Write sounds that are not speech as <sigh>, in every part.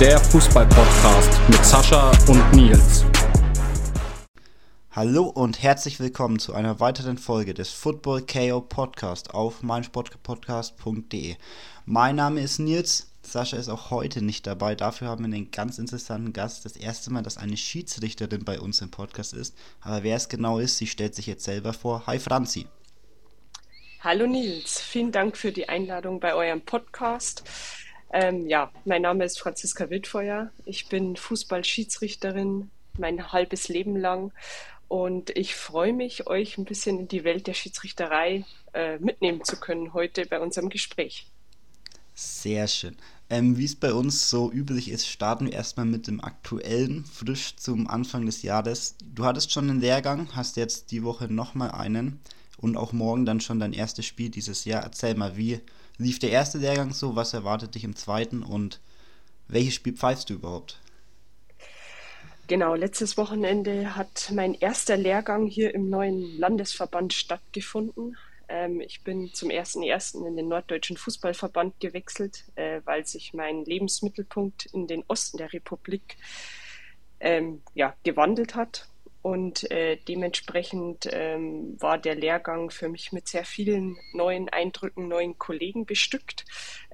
Der Fußball-Podcast mit Sascha und Nils. Hallo und herzlich willkommen zu einer weiteren Folge des Football KO Podcast auf meinsportpodcast.de. Mein Name ist Nils, Sascha ist auch heute nicht dabei. Dafür haben wir einen ganz interessanten Gast. Das erste Mal, dass eine Schiedsrichterin bei uns im Podcast ist. Aber wer es genau ist, sie stellt sich jetzt selber vor. Hi Franzi. Hallo Nils, vielen Dank für die Einladung bei eurem Podcast. Ähm, ja, mein Name ist Franziska Wildfeuer. Ich bin Fußballschiedsrichterin mein halbes Leben lang und ich freue mich, euch ein bisschen in die Welt der Schiedsrichterei äh, mitnehmen zu können heute bei unserem Gespräch. Sehr schön. Ähm, Wie es bei uns so üblich ist, starten wir erstmal mit dem aktuellen, frisch zum Anfang des Jahres. Du hattest schon einen Lehrgang, hast jetzt die Woche nochmal einen und auch morgen dann schon dein erstes Spiel dieses Jahr. Erzähl mal, wie lief der erste Lehrgang so, was erwartet dich im zweiten und welches Spiel pfeifst du überhaupt? Genau, letztes Wochenende hat mein erster Lehrgang hier im neuen Landesverband stattgefunden. Ähm, ich bin zum 1.1. in den Norddeutschen Fußballverband gewechselt, äh, weil sich mein Lebensmittelpunkt in den Osten der Republik ähm, ja, gewandelt hat. Und äh, dementsprechend ähm, war der Lehrgang für mich mit sehr vielen neuen Eindrücken, neuen Kollegen bestückt.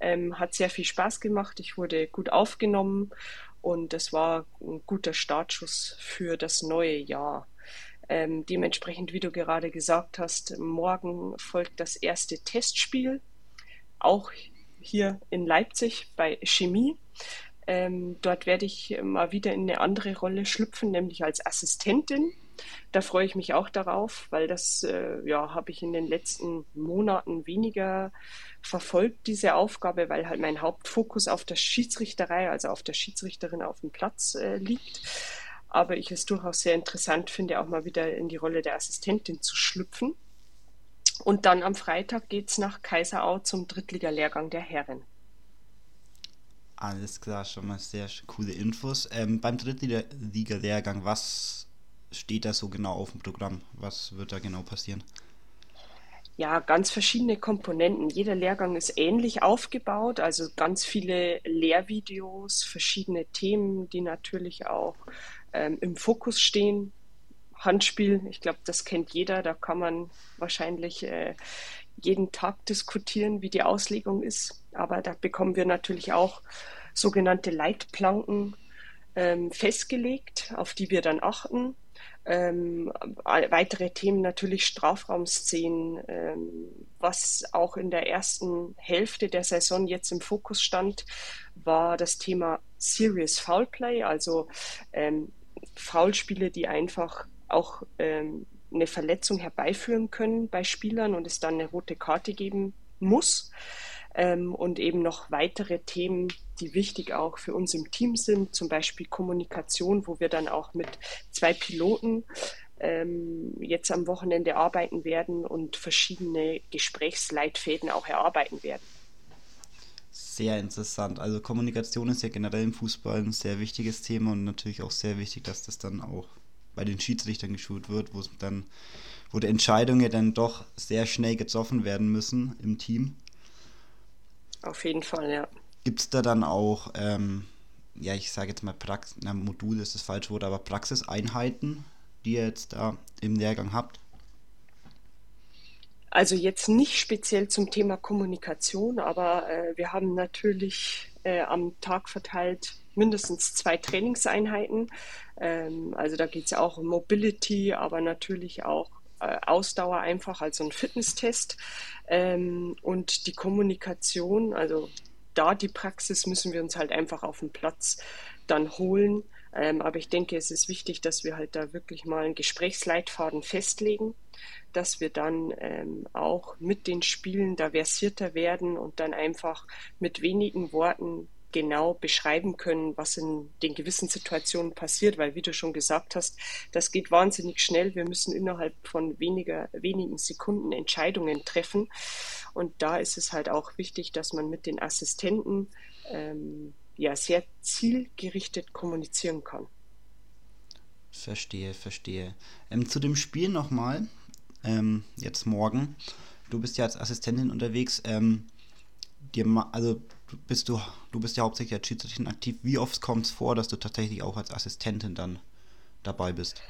Ähm, hat sehr viel Spaß gemacht. Ich wurde gut aufgenommen und das war ein guter Startschuss für das neue Jahr. Ähm, dementsprechend, wie du gerade gesagt hast, morgen folgt das erste Testspiel, auch hier in Leipzig bei Chemie. Ähm, dort werde ich mal wieder in eine andere Rolle schlüpfen, nämlich als Assistentin. Da freue ich mich auch darauf, weil das äh, ja, habe ich in den letzten Monaten weniger verfolgt, diese Aufgabe, weil halt mein Hauptfokus auf der Schiedsrichterei, also auf der Schiedsrichterin auf dem Platz äh, liegt. Aber ich es durchaus sehr interessant finde, auch mal wieder in die Rolle der Assistentin zu schlüpfen. Und dann am Freitag geht es nach Kaiserau zum Drittliga-Lehrgang der Herren. Alles klar, schon mal sehr coole Infos. Ähm, beim Drittliga-Lehrgang, was steht da so genau auf dem Programm? Was wird da genau passieren? Ja, ganz verschiedene Komponenten. Jeder Lehrgang ist ähnlich aufgebaut, also ganz viele Lehrvideos, verschiedene Themen, die natürlich auch ähm, im Fokus stehen. Handspiel, ich glaube, das kennt jeder, da kann man wahrscheinlich äh, jeden Tag diskutieren, wie die Auslegung ist. Aber da bekommen wir natürlich auch sogenannte Leitplanken ähm, festgelegt, auf die wir dann achten. Ähm, weitere Themen natürlich Strafraumszenen, ähm, was auch in der ersten Hälfte der Saison jetzt im Fokus stand, war das Thema Serious Foul Play, also ähm, Foulspiele, die einfach auch ähm, eine Verletzung herbeiführen können bei Spielern und es dann eine rote Karte geben muss. Ähm, und eben noch weitere Themen, die wichtig auch für uns im Team sind, zum Beispiel Kommunikation, wo wir dann auch mit zwei Piloten ähm, jetzt am Wochenende arbeiten werden und verschiedene Gesprächsleitfäden auch erarbeiten werden. Sehr interessant. Also Kommunikation ist ja generell im Fußball ein sehr wichtiges Thema und natürlich auch sehr wichtig, dass das dann auch bei den Schiedsrichtern geschult wird, wo es dann, wo die Entscheidungen dann doch sehr schnell getroffen werden müssen im Team. Auf jeden Fall, ja. Gibt es da dann auch, ähm, ja, ich sage jetzt mal Praxis, na, Modul ist das falsche Wort, aber Praxiseinheiten, die ihr jetzt da im Lehrgang habt? Also jetzt nicht speziell zum Thema Kommunikation, aber äh, wir haben natürlich äh, am Tag verteilt mindestens zwei Trainingseinheiten. Ähm, also da geht es auch um Mobility, aber natürlich auch äh, Ausdauer einfach, also ein Fitnesstest. Ähm, und die Kommunikation, also da die Praxis müssen wir uns halt einfach auf den Platz dann holen. Ähm, aber ich denke, es ist wichtig, dass wir halt da wirklich mal einen Gesprächsleitfaden festlegen, dass wir dann ähm, auch mit den Spielen da versierter werden und dann einfach mit wenigen Worten genau beschreiben können, was in den gewissen Situationen passiert, weil wie du schon gesagt hast, das geht wahnsinnig schnell. Wir müssen innerhalb von weniger, wenigen Sekunden Entscheidungen treffen. Und da ist es halt auch wichtig, dass man mit den Assistenten ähm, ja sehr zielgerichtet kommunizieren kann. Verstehe, verstehe. Ähm, zu dem Spiel nochmal, ähm, jetzt morgen. Du bist ja als Assistentin unterwegs. Ähm, dir, also bist du, du bist ja hauptsächlich als Schiedsrichterin aktiv. Wie oft kommt es vor, dass du tatsächlich auch als Assistentin dann dabei bist?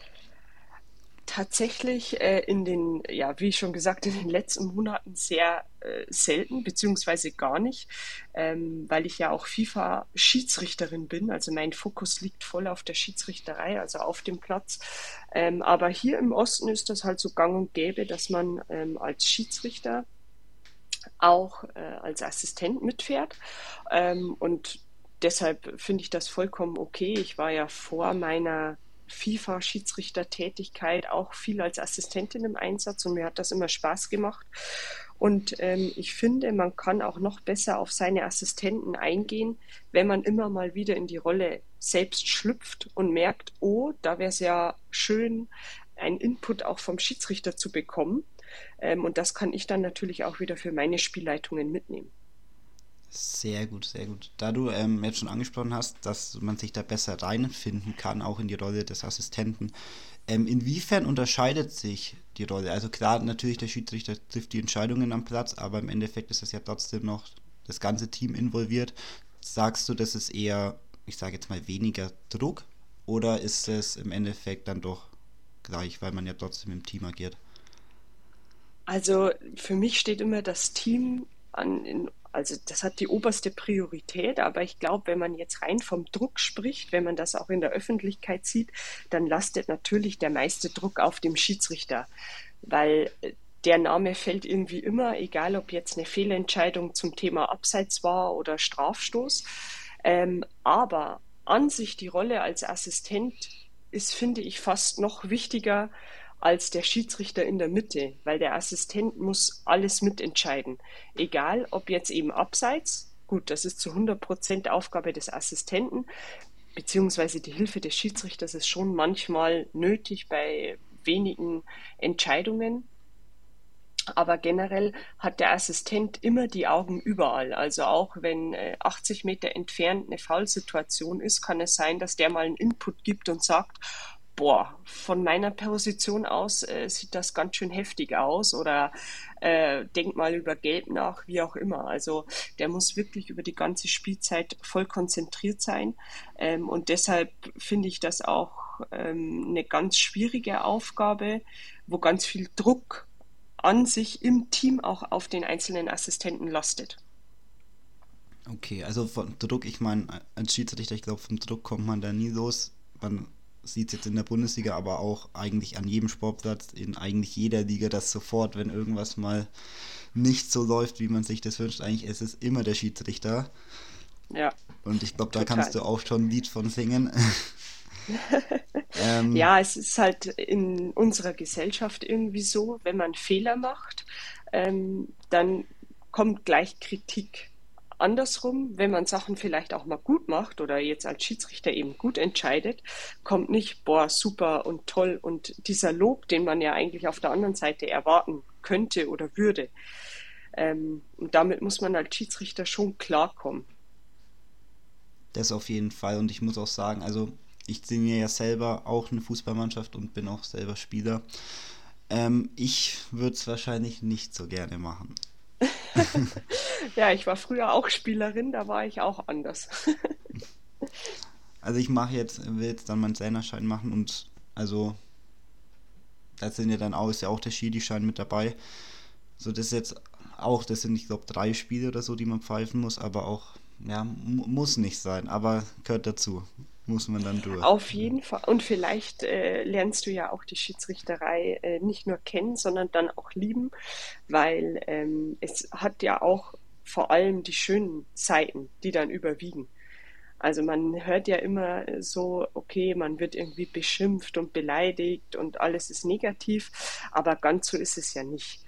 tatsächlich äh, in den, ja, wie schon gesagt, in den letzten Monaten sehr äh, selten, beziehungsweise gar nicht, ähm, weil ich ja auch FIFA-Schiedsrichterin bin. Also mein Fokus liegt voll auf der Schiedsrichterei, also auf dem Platz. Ähm, aber hier im Osten ist das halt so gang und gäbe, dass man ähm, als Schiedsrichter auch äh, als Assistent mitfährt. Ähm, und deshalb finde ich das vollkommen okay. Ich war ja vor meiner FIFA-Schiedsrichtertätigkeit auch viel als Assistentin im Einsatz und mir hat das immer Spaß gemacht. Und ähm, ich finde, man kann auch noch besser auf seine Assistenten eingehen, wenn man immer mal wieder in die Rolle selbst schlüpft und merkt, oh, da wäre es ja schön, einen Input auch vom Schiedsrichter zu bekommen. Ähm, und das kann ich dann natürlich auch wieder für meine Spielleitungen mitnehmen. Sehr gut, sehr gut. Da du ähm, jetzt schon angesprochen hast, dass man sich da besser reinfinden kann, auch in die Rolle des Assistenten, ähm, inwiefern unterscheidet sich die Rolle? Also klar, natürlich der Schiedsrichter trifft die Entscheidungen am Platz, aber im Endeffekt ist das ja trotzdem noch das ganze Team involviert. Sagst du, das ist eher, ich sage jetzt mal, weniger Druck oder ist es im Endeffekt dann doch gleich, weil man ja trotzdem im Team agiert? Also für mich steht immer das Team an, in also das hat die oberste Priorität, aber ich glaube, wenn man jetzt rein vom Druck spricht, wenn man das auch in der Öffentlichkeit sieht, dann lastet natürlich der meiste Druck auf dem Schiedsrichter, weil äh, der Name fällt irgendwie immer, egal ob jetzt eine Fehlentscheidung zum Thema Abseits war oder Strafstoß. Ähm, aber an sich die Rolle als Assistent ist, finde ich, fast noch wichtiger als der Schiedsrichter in der Mitte, weil der Assistent muss alles mitentscheiden. Egal, ob jetzt eben abseits, gut, das ist zu 100 Prozent Aufgabe des Assistenten, beziehungsweise die Hilfe des Schiedsrichters ist schon manchmal nötig bei wenigen Entscheidungen. Aber generell hat der Assistent immer die Augen überall. Also auch wenn 80 äh, Meter entfernt eine Fallsituation ist, kann es sein, dass der mal einen Input gibt und sagt, boah, von meiner Position aus äh, sieht das ganz schön heftig aus oder äh, denk mal über Gelb nach, wie auch immer. Also der muss wirklich über die ganze Spielzeit voll konzentriert sein ähm, und deshalb finde ich das auch ähm, eine ganz schwierige Aufgabe, wo ganz viel Druck an sich im Team auch auf den einzelnen Assistenten lastet. Okay, also von Druck, ich meine, als Schiedsrichter, ich glaube, vom Druck kommt man da nie los. Man sieht es jetzt in der Bundesliga, aber auch eigentlich an jedem Sportplatz, in eigentlich jeder Liga, dass sofort, wenn irgendwas mal nicht so läuft, wie man sich das wünscht, eigentlich ist es immer der Schiedsrichter. Ja. Und ich glaube, da kannst du auch schon ein Lied von singen. <laughs> ähm, ja, es ist halt in unserer Gesellschaft irgendwie so, wenn man Fehler macht, ähm, dann kommt gleich Kritik andersrum, wenn man Sachen vielleicht auch mal gut macht oder jetzt als Schiedsrichter eben gut entscheidet, kommt nicht, boah, super und toll und dieser Lob, den man ja eigentlich auf der anderen Seite erwarten könnte oder würde. Ähm, und damit muss man als Schiedsrichter schon klarkommen. Das auf jeden Fall. Und ich muss auch sagen, also ich singe ja selber auch eine Fußballmannschaft und bin auch selber Spieler. Ähm, ich würde es wahrscheinlich nicht so gerne machen. <laughs> ja, ich war früher auch Spielerin, da war ich auch anders. also ich mache jetzt, will jetzt dann meinen Trainerschein machen und also da sind ja dann auch, ist ja auch der Schiri-Schein mit dabei. So, das ist jetzt auch, das sind, ich glaube, drei Spiele oder so, die man pfeifen muss, aber auch, ja, muss nicht sein, aber gehört dazu muss man dann durch. Auf jeden Fall. Und vielleicht äh, lernst du ja auch die Schiedsrichterei äh, nicht nur kennen, sondern dann auch lieben, weil ähm, es hat ja auch vor allem die schönen Seiten, die dann überwiegen. Also man hört ja immer so, okay, man wird irgendwie beschimpft und beleidigt und alles ist negativ, aber ganz so ist es ja nicht.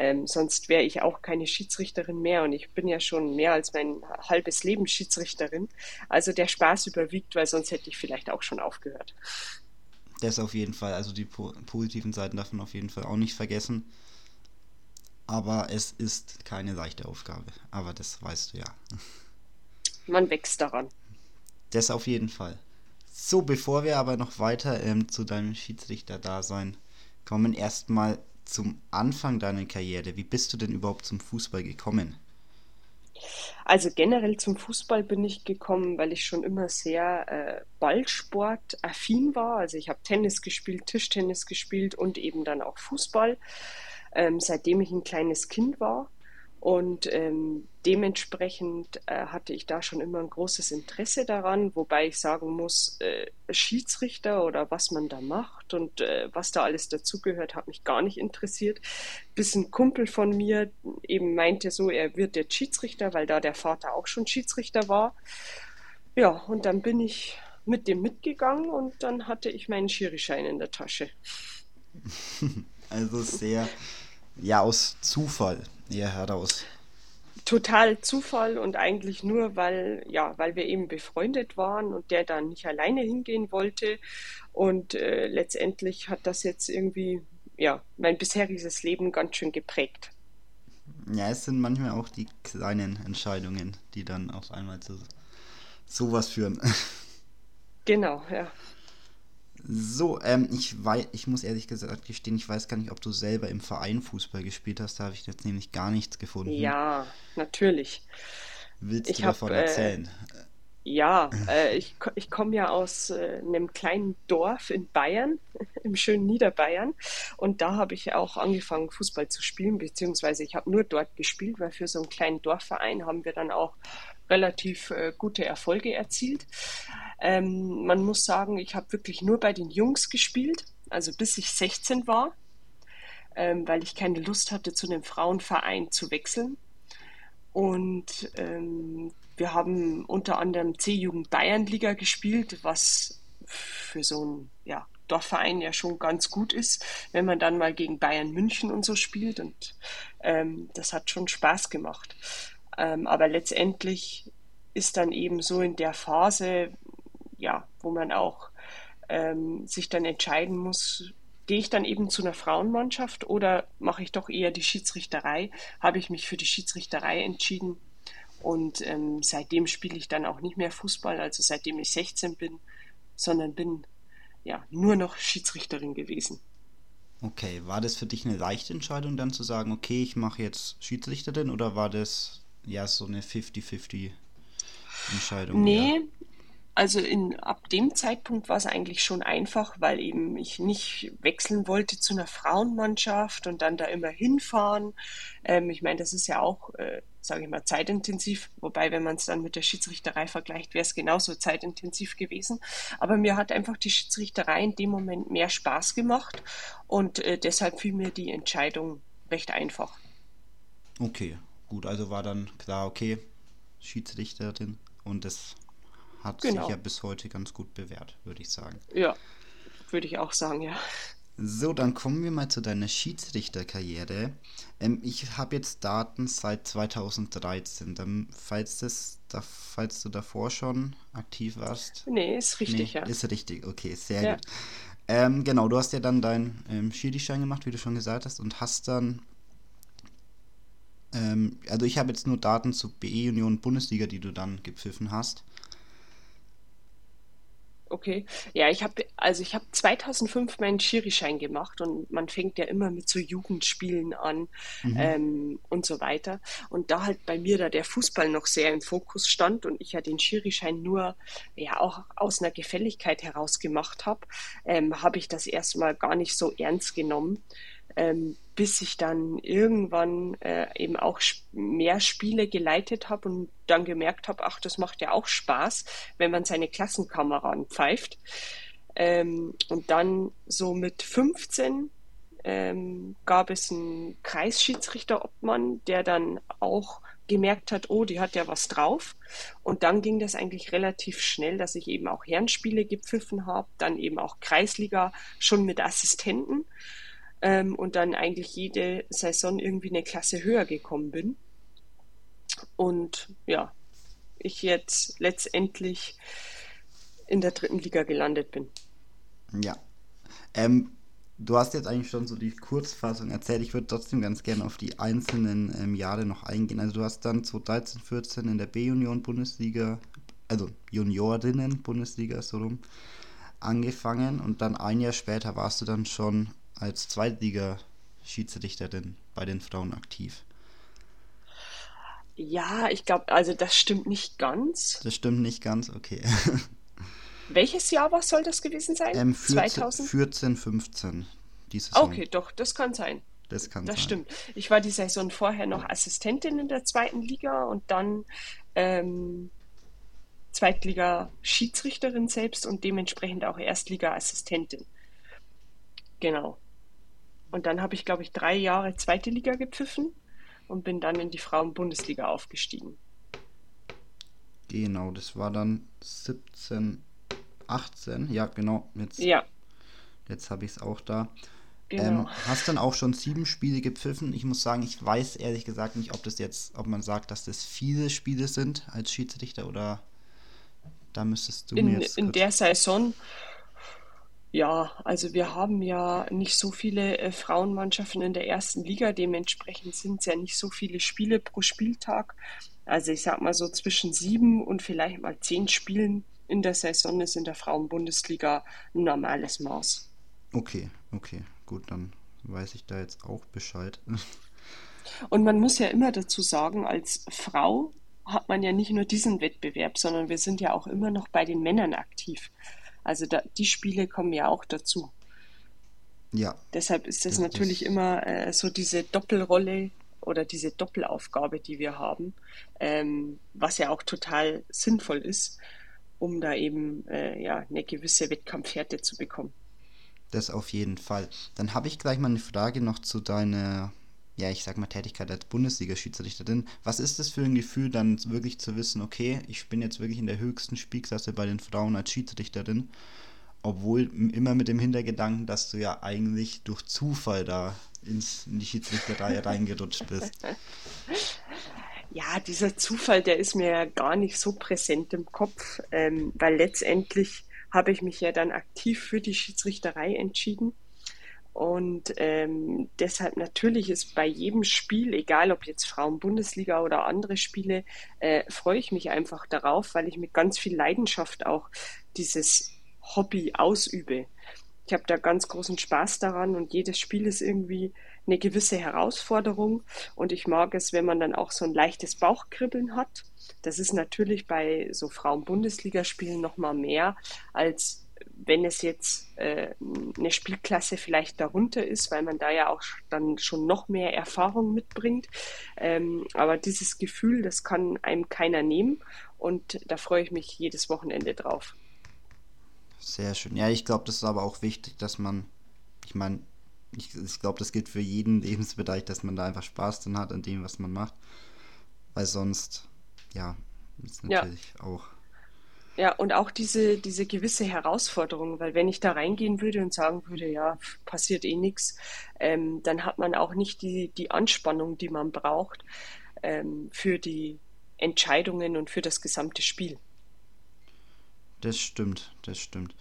Ähm, sonst wäre ich auch keine Schiedsrichterin mehr und ich bin ja schon mehr als mein halbes Leben Schiedsrichterin. Also der Spaß überwiegt, weil sonst hätte ich vielleicht auch schon aufgehört. Das auf jeden Fall, also die po positiven Seiten darf man auf jeden Fall auch nicht vergessen. Aber es ist keine leichte Aufgabe. Aber das weißt du ja. Man wächst daran. Das auf jeden Fall. So, bevor wir aber noch weiter ähm, zu deinem Schiedsrichter-Dasein kommen, erstmal zum Anfang deiner Karriere. Wie bist du denn überhaupt zum Fußball gekommen? Also generell zum Fußball bin ich gekommen, weil ich schon immer sehr äh, Ballsport-affin war. Also ich habe Tennis gespielt, Tischtennis gespielt und eben dann auch Fußball, ähm, seitdem ich ein kleines Kind war. Und ähm, dementsprechend äh, hatte ich da schon immer ein großes Interesse daran, wobei ich sagen muss, äh, Schiedsrichter oder was man da macht und äh, was da alles dazugehört, hat mich gar nicht interessiert. Bis ein Kumpel von mir eben meinte so, er wird jetzt Schiedsrichter, weil da der Vater auch schon Schiedsrichter war. Ja, und dann bin ich mit dem mitgegangen und dann hatte ich meinen Schirischein in der Tasche. <laughs> Also sehr, ja, aus Zufall eher heraus. Total Zufall und eigentlich nur, weil, ja, weil wir eben befreundet waren und der dann nicht alleine hingehen wollte. Und äh, letztendlich hat das jetzt irgendwie, ja, mein bisheriges Leben ganz schön geprägt. Ja, es sind manchmal auch die kleinen Entscheidungen, die dann auf einmal zu sowas führen. <laughs> Genau, ja. So, ähm, ich, weiß, ich muss ehrlich gesagt gestehen, ich weiß gar nicht, ob du selber im Verein Fußball gespielt hast. Da habe ich jetzt nämlich gar nichts gefunden. Ja, natürlich. Willst ich du hab, davon äh, erzählen? Äh, ja, <laughs> äh, ich, ich komme ja aus äh, einem kleinen Dorf in Bayern, <laughs> im schönen Niederbayern. Und da habe ich auch angefangen, Fußball zu spielen, beziehungsweise ich habe nur dort gespielt, weil für so einen kleinen Dorfverein haben wir dann auch relativ äh, gute Erfolge erzielt. Ähm, man muss sagen, ich habe wirklich nur bei den Jungs gespielt, also bis ich 16 war, ähm, weil ich keine Lust hatte, zu einem Frauenverein zu wechseln. Und ähm, wir haben unter anderem C-Jugend Bayernliga gespielt, was für so einen ja, Dorfverein ja schon ganz gut ist, wenn man dann mal gegen Bayern München und so spielt. Und ähm, das hat schon Spaß gemacht. Ähm, aber letztendlich ist dann eben so in der Phase, ja, wo man auch ähm, sich dann entscheiden muss, gehe ich dann eben zu einer Frauenmannschaft oder mache ich doch eher die Schiedsrichterei? Habe ich mich für die Schiedsrichterei entschieden und ähm, seitdem spiele ich dann auch nicht mehr Fußball, also seitdem ich 16 bin, sondern bin ja nur noch Schiedsrichterin gewesen. Okay, war das für dich eine leichte Entscheidung dann zu sagen, okay, ich mache jetzt Schiedsrichterin oder war das ja so eine 50-50 Entscheidung? Nee, ja? Also in, ab dem Zeitpunkt war es eigentlich schon einfach, weil eben ich nicht wechseln wollte zu einer Frauenmannschaft und dann da immer hinfahren. Ähm, ich meine, das ist ja auch, äh, sage ich mal, zeitintensiv, wobei, wenn man es dann mit der Schiedsrichterei vergleicht, wäre es genauso zeitintensiv gewesen. Aber mir hat einfach die Schiedsrichterei in dem Moment mehr Spaß gemacht und äh, deshalb fiel mir die Entscheidung recht einfach. Okay, gut, also war dann klar, okay, Schiedsrichterin und das hat genau. sich ja bis heute ganz gut bewährt, würde ich sagen. Ja, würde ich auch sagen, ja. So, dann kommen wir mal zu deiner Schiedsrichterkarriere. Ähm, ich habe jetzt Daten seit 2013. Dann, falls, das, da, falls du davor schon aktiv warst. Nee, ist richtig, nee, ja. Ist richtig, okay, sehr ja. gut. Ähm, genau, du hast ja dann deinen ähm, Schiri-Schein gemacht, wie du schon gesagt hast, und hast dann ähm, also ich habe jetzt nur Daten zu BE Union Bundesliga, die du dann gepfiffen hast. Okay, ja, ich habe also ich habe 2005 meinen Schirischein gemacht und man fängt ja immer mit so Jugendspielen an mhm. ähm, und so weiter. Und da halt bei mir da der Fußball noch sehr im Fokus stand und ich ja den Schirischein nur ja auch aus einer Gefälligkeit heraus gemacht habe, ähm, habe ich das erstmal gar nicht so ernst genommen ähm, bis ich dann irgendwann äh, eben auch mehr Spiele geleitet habe und dann gemerkt habe, ach, das macht ja auch Spaß, wenn man seine Klassenkameraden pfeift. Ähm, und dann so mit 15 ähm, gab es einen Kreisschiedsrichter-Obmann, der dann auch gemerkt hat, oh, die hat ja was drauf. Und dann ging das eigentlich relativ schnell, dass ich eben auch Herrenspiele gepfiffen habe, dann eben auch Kreisliga schon mit Assistenten ähm, und dann eigentlich jede Saison irgendwie eine Klasse höher gekommen bin. Und ja, ich jetzt letztendlich in der dritten Liga gelandet bin. Ja. Ähm, du hast jetzt eigentlich schon so die Kurzfassung erzählt. Ich würde trotzdem ganz gerne auf die einzelnen ähm, Jahre noch eingehen. Also du hast dann 2013, 14 in der B-Union-Bundesliga, also Juniorinnen-Bundesliga so rum, angefangen und dann ein Jahr später warst du dann schon als Zweitliga-Schiedsrichterin bei den Frauen aktiv? Ja, ich glaube, also das stimmt nicht ganz. Das stimmt nicht ganz, okay. <laughs> Welches Jahr was soll das gewesen sein? Ähm, 14, 2000? 14, 15, die Saison. Okay, doch, das kann sein. Das kann Das sein. stimmt. Ich war die Saison vorher noch Assistentin in der zweiten Liga und dann ähm, Zweitliga-Schiedsrichterin selbst und dementsprechend auch Erstliga-Assistentin. Genau. Und dann habe ich, glaube ich, drei Jahre zweite Liga gepfiffen und bin dann in die Frauen-Bundesliga aufgestiegen. Genau, das war dann 17, 18. Ja, genau. Jetzt, Ja, jetzt habe ich es auch da. genau. Ähm, hast dann auch schon sieben Spiele gepfiffen. Ich muss sagen, ich weiß ehrlich gesagt nicht, ob das jetzt, ob man sagt, dass das viele Spiele sind als Schiedsrichter oder da müsstest du mir in, jetzt in der Saison, ja, also wir haben ja nicht so viele äh, Frauenmannschaften in der ersten Liga, dementsprechend sind es ja nicht so viele Spiele pro Spieltag. Also ich sag mal so zwischen sieben und vielleicht mal zehn Spielen in der Saison ist in der Frauenbundesliga ein normales Maß. Okay, okay, gut, dann weiß ich da jetzt auch Bescheid. <laughs> Und man muss ja immer dazu sagen, als Frau hat man ja nicht nur diesen Wettbewerb, sondern wir sind ja auch immer noch bei den Männern aktiv. Also da, die Spiele kommen ja auch dazu. Ja, Deshalb ist es Das natürlich ist- immer äh, so diese Doppelrolle oder diese Doppelaufgabe, die wir haben, ähm, was ja auch total sinnvoll ist, um da eben äh, ja, eine gewisse Wettkampfhärte zu bekommen. das auf jeden Fall. Dann habe ich gleich mal eine Frage noch zu deiner, ja, ich sag mal, Tätigkeit als Bundesliga-Schiedsrichterin. Was ist das für ein Gefühl, dann wirklich zu wissen, okay, ich bin jetzt wirklich in der höchsten Spielklasse bei den Frauen als Schiedsrichterin, obwohl immer mit dem Hintergedanken, dass du ja eigentlich durch Zufall da ins, in die Schiedsrichterei <laughs> reingerutscht bist. Ja, dieser Zufall, der ist mir ja gar nicht so präsent im Kopf, ähm, weil letztendlich habe ich mich ja dann aktiv für die Schiedsrichterei entschieden. Und ähm, deshalb natürlich ist bei jedem Spiel, egal ob jetzt Frauen-Bundesliga oder andere Spiele, äh, freue ich mich einfach darauf, weil ich mit ganz viel Leidenschaft auch dieses Hobby ausübe. Ich habe da ganz großen Spaß daran und jedes Spiel ist irgendwie eine gewisse Herausforderung und ich mag es, wenn man dann auch so ein leichtes Bauchkribbeln hat. Das ist natürlich bei so Frauen-Bundesligaspielen noch mal mehr, als wenn es jetzt äh, eine Spielklasse vielleicht darunter ist, weil man da ja auch dann schon noch mehr Erfahrung mitbringt. Ähm, aber dieses Gefühl, das kann einem keiner nehmen und da freue ich mich jedes Wochenende drauf. Sehr schön. Ja, ich glaube, das ist aber auch wichtig, dass man, ich meine, ich, ich glaube, das gilt für jeden Lebensbereich, dass man da einfach Spaß dran hat an dem, was man macht. Weil sonst, ja, ist Ja. natürlich auch. Ja, und auch diese, diese gewisse Herausforderung, weil wenn ich da reingehen würde und sagen würde, ja, passiert eh nichts, ähm, dann hat man auch nicht die, die Anspannung, die man braucht ähm, für die Entscheidungen und für das gesamte Spiel. Das stimmt, das stimmt.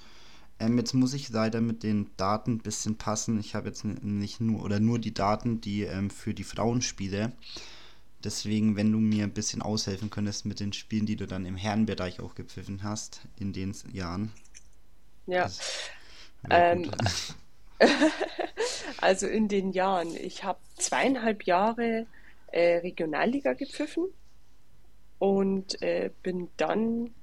Ähm, jetzt muss ich leider mit den Daten ein bisschen passen. Ich habe jetzt nicht nur oder nur die Daten, die ähm, für die Frauenspiele. Deswegen, wenn du mir ein bisschen aushelfen könntest mit den Spielen, die du dann im Herrenbereich auch gepfiffen hast, in den Jahren. Ja, Ähm, <laughs> also in den Jahren, ich habe zweieinhalb Jahre äh, Regionalliga gepfiffen und äh, bin dann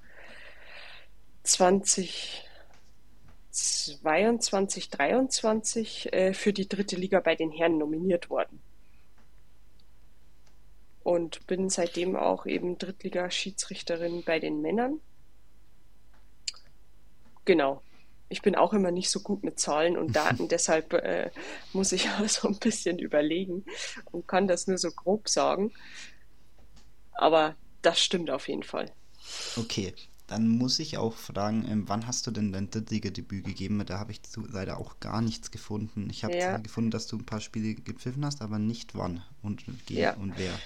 2022, 23 äh, für die dritte Liga bei den Herren nominiert worden. Und bin seitdem auch eben Drittliga-Schiedsrichterin bei den Männern. Genau. Ich bin auch immer nicht so gut mit Zahlen und <laughs> Daten, deshalb äh, muss ich <laughs> auch so ein bisschen überlegen und kann das nur so grob sagen. Aber das stimmt auf jeden Fall. Okay, dann muss ich auch fragen, ähm, wann hast du denn dein Drittligadebüt gegeben? Da habe ich leider auch gar nichts gefunden. Ich habe Ja. gefunden, dass du ein paar Spiele gepfiffen hast, aber nicht wann und Ja. und wer.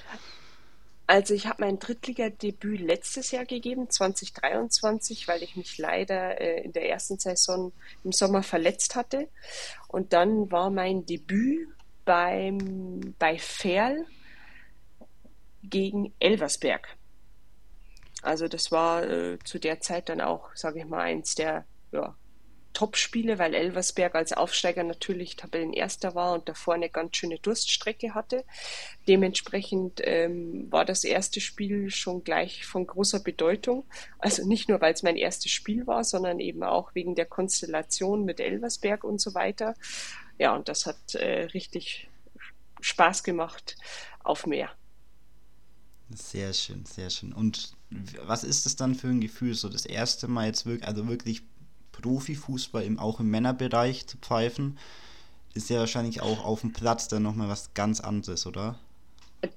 Also ich habe mein Drittligadebüt letztes Jahr gegeben, 2023, weil ich mich leider äh, in der ersten Saison im Sommer verletzt hatte. Und dann war mein Debüt beim, bei Ferl gegen Elversberg. Also das war äh, zu der Zeit dann auch, sage ich mal, eins der ja, Topspiele, weil Elversberg als Aufsteiger natürlich Tabellenerster war und davor eine ganz schöne Durststrecke hatte. Dementsprechend ähm, war das erste Spiel schon gleich von großer Bedeutung. Also nicht nur, weil es mein erstes Spiel war, sondern eben auch wegen der Konstellation mit Elversberg und so weiter. Ja, und das hat äh, richtig Spaß gemacht auf mehr. Sehr schön, sehr schön. Und was ist das dann für ein Gefühl, so das erste Mal jetzt wirklich, also wirklich Profifußball im, auch im Männerbereich zu pfeifen, ist ja wahrscheinlich auch auf dem Platz dann nochmal was ganz anderes, oder?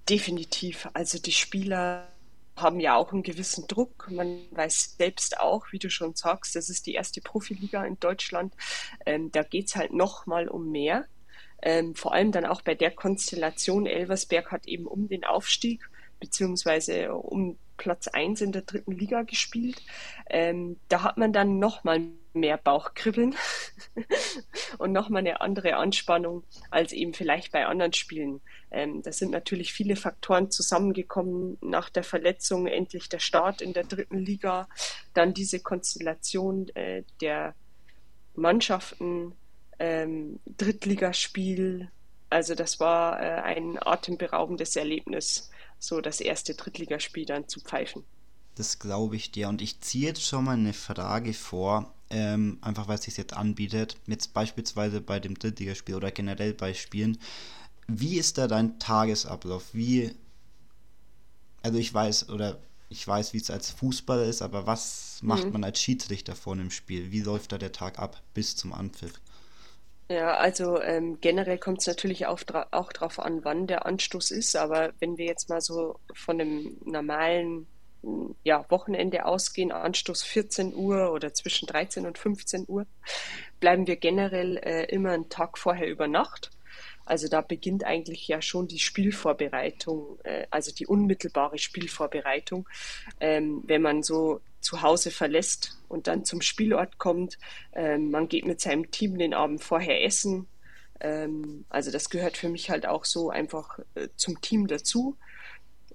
Definitiv. Also die Spieler haben ja auch einen gewissen Druck. Man weiß selbst auch, wie du schon sagst, das ist die erste Profiliga in Deutschland. Ähm, da geht es halt nochmal um mehr. Ähm, vor allem dann auch bei der Konstellation. Elversberg hat eben um den Aufstieg beziehungsweise um Platz 1 in der dritten Liga gespielt. Ähm, da hat man dann nochmal mehr Bauchkribbeln <laughs> und nochmal eine andere Anspannung als eben vielleicht bei anderen Spielen. Ähm, da sind natürlich viele Faktoren zusammengekommen nach der Verletzung, endlich der Start in der dritten Liga, dann diese Konstellation äh, der Mannschaften, ähm, Drittligaspiel. Also das war äh, ein atemberaubendes Erlebnis so das erste Drittligaspiel dann zu pfeifen. Das glaube ich dir. Und ich ziehe jetzt schon mal eine Frage vor, ähm, einfach weil es sich jetzt anbietet. Jetzt beispielsweise bei dem Drittligaspiel oder generell bei Spielen. Wie ist da dein Tagesablauf? Wie, also ich weiß, oder ich weiß, wie es als Fußballer ist, aber was macht mhm. man als Schiedsrichter vor einem Spiel? Wie läuft da der Tag ab bis zum Anpfiff? Ja, also ähm, generell kommt es natürlich auch, dra auch darauf an, wann der Anstoß ist. Aber wenn wir jetzt mal so von einem normalen ja, Wochenende ausgehen, Anstoß 14 Uhr oder zwischen 13 und 15 Uhr, bleiben wir generell äh, immer einen Tag vorher über Nacht. Also da beginnt eigentlich ja schon die Spielvorbereitung, äh, also die unmittelbare Spielvorbereitung. Ähm, wenn man so zu Hause verlässt und dann zum Spielort kommt. Ähm, man geht mit seinem Team den Abend vorher essen. Ähm, also das gehört für mich halt auch so einfach äh, zum Team dazu.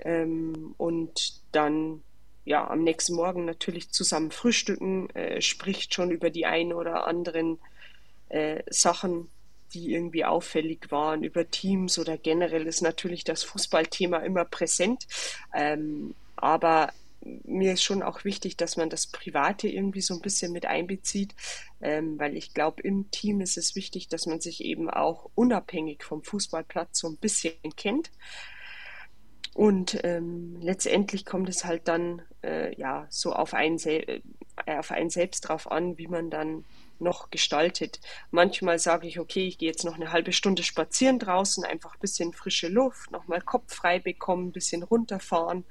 Ähm, und dann ja am nächsten Morgen natürlich zusammen frühstücken, äh, spricht schon über die ein oder anderen äh, Sachen, die irgendwie auffällig waren, über Teams oder generell ist natürlich das Fußballthema immer präsent. Ähm, aber mir ist schon auch wichtig, dass man das Private irgendwie so ein bisschen mit einbezieht, ähm, weil ich glaube, im Team ist es wichtig, dass man sich eben auch unabhängig vom Fußballplatz so ein bisschen kennt. Und ähm, letztendlich kommt es halt dann äh, ja so auf einen, äh, auf einen selbst drauf an, wie man dann noch gestaltet. Manchmal sage ich, okay, ich gehe jetzt noch eine halbe Stunde spazieren draußen, einfach ein bisschen frische Luft, nochmal Kopf frei bekommen, ein bisschen runterfahren.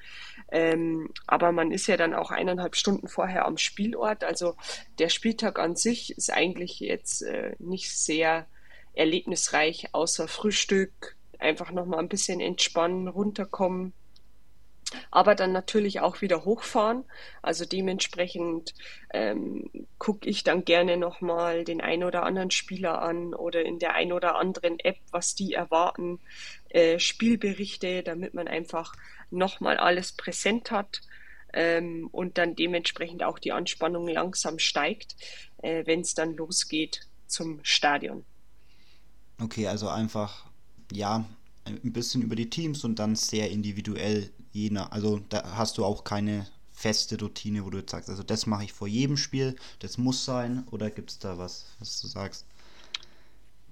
Ähm, aber man ist ja dann auch eineinhalb Stunden vorher am Spielort. Also der Spieltag an sich ist eigentlich jetzt äh, nicht sehr erlebnisreich, außer Frühstück, einfach nochmal ein bisschen entspannen, runterkommen, aber dann natürlich auch wieder hochfahren. Also dementsprechend ähm, gucke ich dann gerne nochmal den ein oder anderen Spieler an oder in der ein oder anderen App, was die erwarten, äh, Spielberichte, damit man einfach nochmal alles präsent hat ähm, und dann dementsprechend auch die Anspannung langsam steigt, äh, wenn es dann losgeht zum Stadion. Okay, also einfach, ja, ein bisschen über die Teams und dann sehr individuell jener. Also da hast du auch keine feste Routine, wo du jetzt sagst, also das mache ich vor jedem Spiel, das muss sein, oder gibt es da was, was du sagst?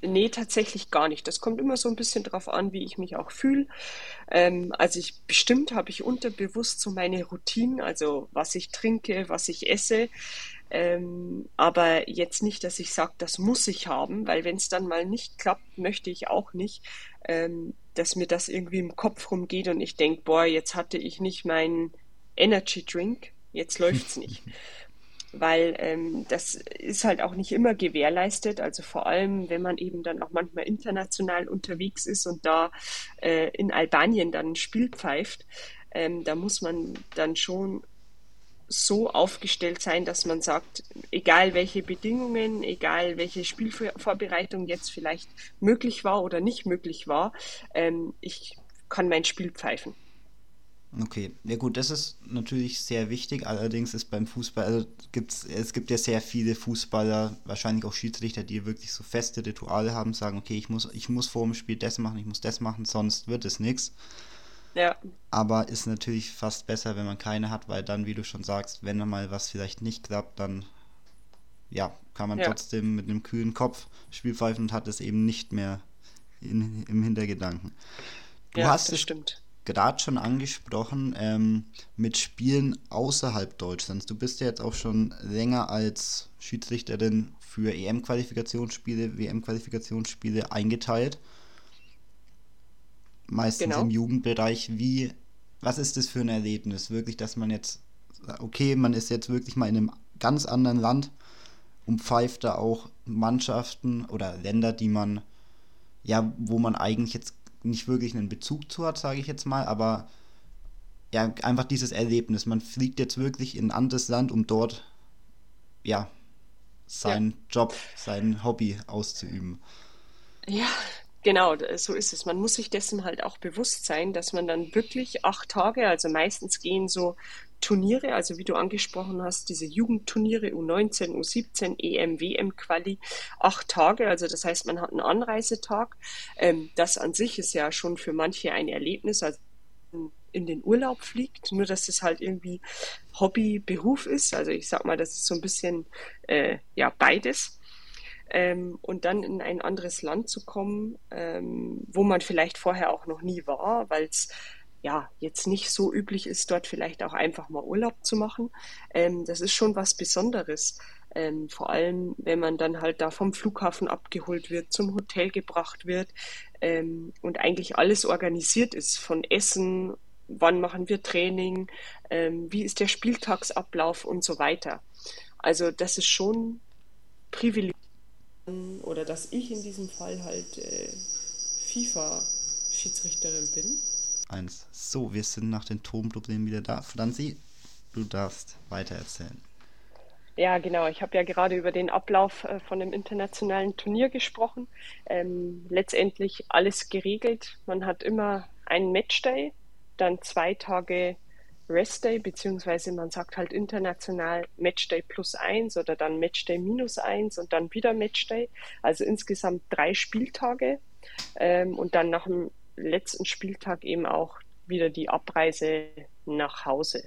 Nee, tatsächlich gar nicht. Das kommt immer so ein bisschen drauf an, wie ich mich auch fühle. Ähm, also ich bestimmt habe ich unterbewusst so meine Routinen, also was ich trinke, was ich esse. Ähm, aber jetzt nicht, dass ich sage, das muss ich haben, weil wenn es dann mal nicht klappt, möchte ich auch nicht, ähm, dass mir das irgendwie im Kopf rumgeht und ich denke, boah, jetzt hatte ich nicht meinen Energy Drink, jetzt <laughs> läuft es nicht. Weil ähm, das ist halt auch nicht immer gewährleistet. Also vor allem, wenn man eben dann auch manchmal international unterwegs ist und da äh, in Albanien dann ein Spiel pfeift, ähm, da muss man dann schon so aufgestellt sein, dass man sagt, egal welche Bedingungen, egal welche Spielvorbereitung jetzt vielleicht möglich war oder nicht möglich war, ähm, ich kann mein Spiel pfeifen. Okay, ja gut, das ist natürlich sehr wichtig. Allerdings ist beim Fußball, also gibt's, es gibt ja sehr viele Fußballer, wahrscheinlich auch Schiedsrichter, die wirklich so feste Rituale haben, sagen, okay, ich muss, ich muss vor dem Spiel das machen, ich muss das machen, sonst wird es nichts. Ja. Aber ist natürlich fast besser, wenn man keine hat, weil dann, wie du schon sagst, wenn mal was vielleicht nicht klappt, dann ja, kann man ja. trotzdem mit einem kühlen Kopf Spiel pfeifen und hat es eben nicht mehr in, im Hintergedanken. Du ja, hast das stimmt gerade schon angesprochen, ähm, mit Spielen außerhalb Deutschlands. Du bist ja jetzt auch schon länger als Schiedsrichterin für EM-Qualifikationsspiele, WM-Qualifikationsspiele eingeteilt. Meistens genau. im Jugendbereich. Wie, was ist das für ein Erlebnis? Wirklich, dass man jetzt, okay, man ist jetzt wirklich mal in einem ganz anderen Land und pfeift da auch Mannschaften oder Länder, die man, ja, wo man eigentlich jetzt nicht wirklich einen Bezug zu hat, sage ich jetzt mal, aber ja, einfach dieses Erlebnis. Man fliegt jetzt wirklich in ein anderes Land, um dort, ja, seinen ja. Job, sein Hobby auszuüben. Ja, Genau, so ist es. Man muss sich dessen halt auch bewusst sein, dass man dann wirklich acht Tage, also meistens gehen so Turniere, also wie du angesprochen hast, diese Jugendturniere U19, U17, EM, WM Quali, acht Tage. Also das heißt, man hat einen Anreisetag. Ähm, das an sich ist ja schon für manche ein Erlebnis, also in den Urlaub fliegt, nur dass es halt irgendwie Hobby, Beruf ist. Also ich sag mal, das ist so ein bisschen äh, ja beides ähm, und dann in ein anderes Land zu kommen, ähm, wo man vielleicht vorher auch noch nie war, weil es ja jetzt nicht so üblich ist, dort vielleicht auch einfach mal Urlaub zu machen. Ähm, das ist schon was Besonderes. Ähm, vor allem, wenn man dann halt da vom Flughafen abgeholt wird, zum Hotel gebracht wird ähm, und eigentlich alles organisiert ist, von Essen, wann machen wir Training, ähm, wie ist der Spieltagsablauf und so weiter. Also das ist schon privilegiert oder dass ich in diesem Fall halt äh, FIFA-Schiedsrichterin bin. Eins. So, wir sind nach den Tonproblemen wieder da. Franzi, du darfst weiter erzählen. Ja, genau. Ich habe ja gerade über den Ablauf äh, von dem internationalen Turnier gesprochen. Ähm, letztendlich alles geregelt. Man hat immer einen Matchday, dann zwei Tage Restday, beziehungsweise man sagt halt international Matchday plus eins oder dann Matchday minus eins und dann wieder Matchday. Also insgesamt drei Spieltage ähm, und dann nach dem letzten Spieltag eben auch wieder die Abreise nach Hause.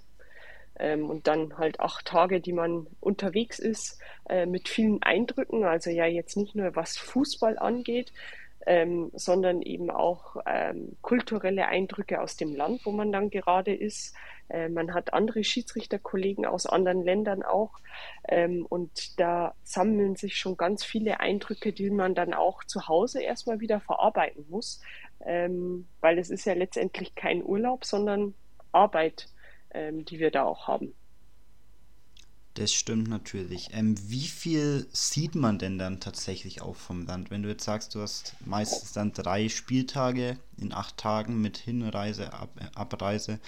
Ähm, und dann halt acht Tage, die man unterwegs ist, äh, mit vielen Eindrücken. Also ja jetzt nicht nur was Fußball angeht, ähm, sondern eben auch ähm, kulturelle Eindrücke aus dem Land, wo man dann gerade ist. Äh, man hat andere Schiedsrichterkollegen aus anderen Ländern auch. Ähm, und da sammeln sich schon ganz viele Eindrücke, die man dann auch zu Hause erstmal wieder verarbeiten muss. Ähm, weil es ist ja letztendlich kein Urlaub, sondern Arbeit, ähm, die wir da auch haben. Das stimmt natürlich. Ähm, wie viel sieht man denn dann tatsächlich auch vom Land? Wenn du jetzt sagst, du hast meistens dann drei Spieltage in acht Tagen mit Hinreise, Ab Abreise,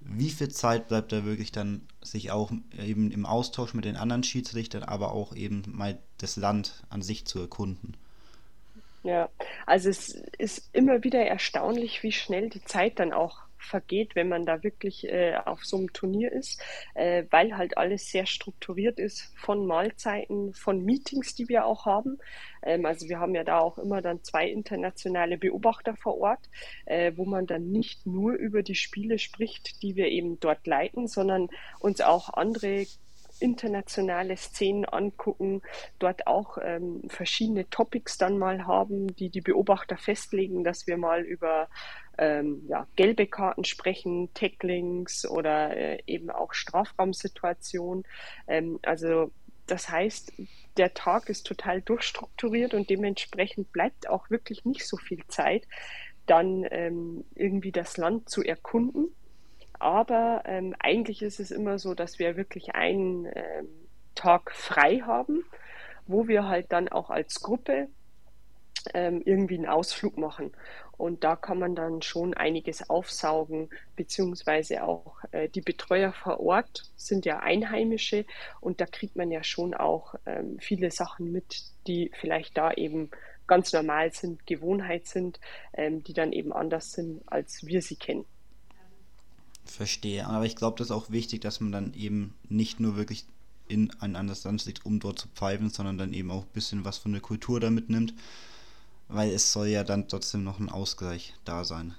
wie viel Zeit bleibt da wirklich dann sich auch eben im Austausch mit den anderen Schiedsrichtern, aber auch eben mal das Land an sich zu erkunden? Ja, also es ist immer wieder erstaunlich, wie schnell die Zeit dann auch vergeht, wenn man da wirklich äh, auf so einem Turnier ist, äh, weil halt alles sehr strukturiert ist von Mahlzeiten, von Meetings, die wir auch haben. Ähm, also wir haben ja da auch immer dann zwei internationale Beobachter vor Ort, äh, wo man dann nicht nur über die Spiele spricht, die wir eben dort leiten, sondern uns auch andere internationale Szenen angucken, dort auch ähm, verschiedene Topics dann mal haben, die die Beobachter festlegen, dass wir mal über ähm, ja, gelbe Karten sprechen, Tacklings oder äh, eben auch Strafraumsituationen. Ähm, also das heißt, der Tag ist total durchstrukturiert und dementsprechend bleibt auch wirklich nicht so viel Zeit, dann ähm, irgendwie das Land zu erkunden aber ähm, eigentlich ist es immer so, dass wir wirklich einen ähm, Tag frei haben, wo wir halt dann auch als Gruppe ähm, irgendwie einen Ausflug machen. Und da kann man dann schon einiges aufsaugen, beziehungsweise auch äh, die Betreuer vor Ort sind ja Einheimische und da kriegt man ja schon auch ähm, viele Sachen mit, die vielleicht da eben ganz normal sind, Gewohnheit sind, ähm, die dann eben anders sind, als wir sie kennen. Verstehe, aber ich glaube, das ist auch wichtig, dass man dann eben nicht nur wirklich in ein anderes Land liegt, um dort zu pfeifen, sondern dann eben auch ein bisschen was von der Kultur da mitnimmt, weil es soll ja dann trotzdem noch ein Ausgleich da sein.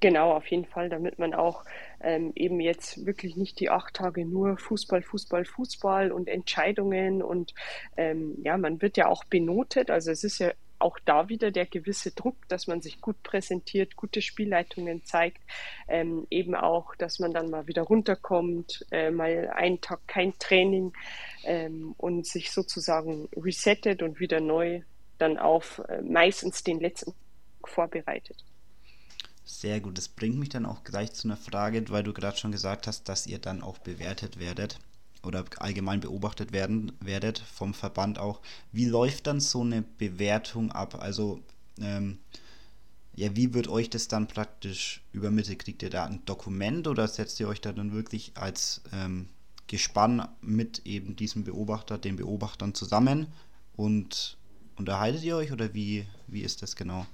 Genau, auf jeden Fall, damit man auch ähm, eben jetzt wirklich nicht die acht Tage nur Fußball, Fußball, Fußball und Entscheidungen und ähm, ja, man wird ja auch benotet. Also es ist ja auch da wieder der gewisse Druck, dass man sich gut präsentiert, gute Spielleitungen zeigt, ähm, eben auch, dass man dann mal wieder runterkommt, äh, mal einen Tag kein Training ähm, und sich sozusagen resettet und wieder neu dann auf äh, meistens den letzten vorbereitet. Sehr gut, das bringt mich dann auch gleich zu einer Frage, weil du gerade schon gesagt hast, dass ihr dann auch bewertet werdet oder allgemein beobachtet werden werdet vom Verband auch. Wie läuft dann so eine Bewertung ab? Also ähm, ja, wie wird euch das dann praktisch übermittelt? Kriegt ihr da ein Dokument oder setzt ihr euch da dann wirklich als ähm, Gespann mit eben diesem Beobachter, den Beobachtern zusammen und unterhaltet ihr euch oder wie, wie ist das genau?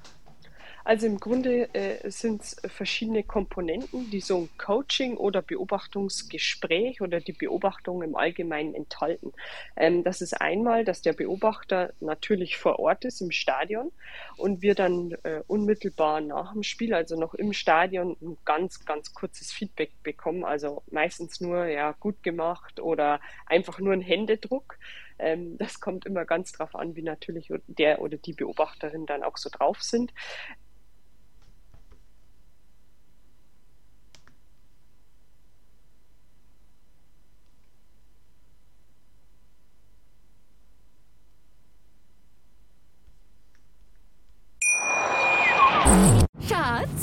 Also im Grunde äh, sind es verschiedene Komponenten, die so ein Coaching oder Beobachtungsgespräch oder die Beobachtung im Allgemeinen enthalten. Ähm, das ist einmal, dass der Beobachter natürlich vor Ort ist im Stadion und wir dann äh, unmittelbar nach dem Spiel, also noch im Stadion, ein ganz, ganz kurzes Feedback bekommen. Also meistens nur ja gut gemacht oder einfach nur ein Händedruck. Ähm, das kommt immer ganz drauf an, wie natürlich der oder die Beobachterin dann auch so drauf sind. Schatz,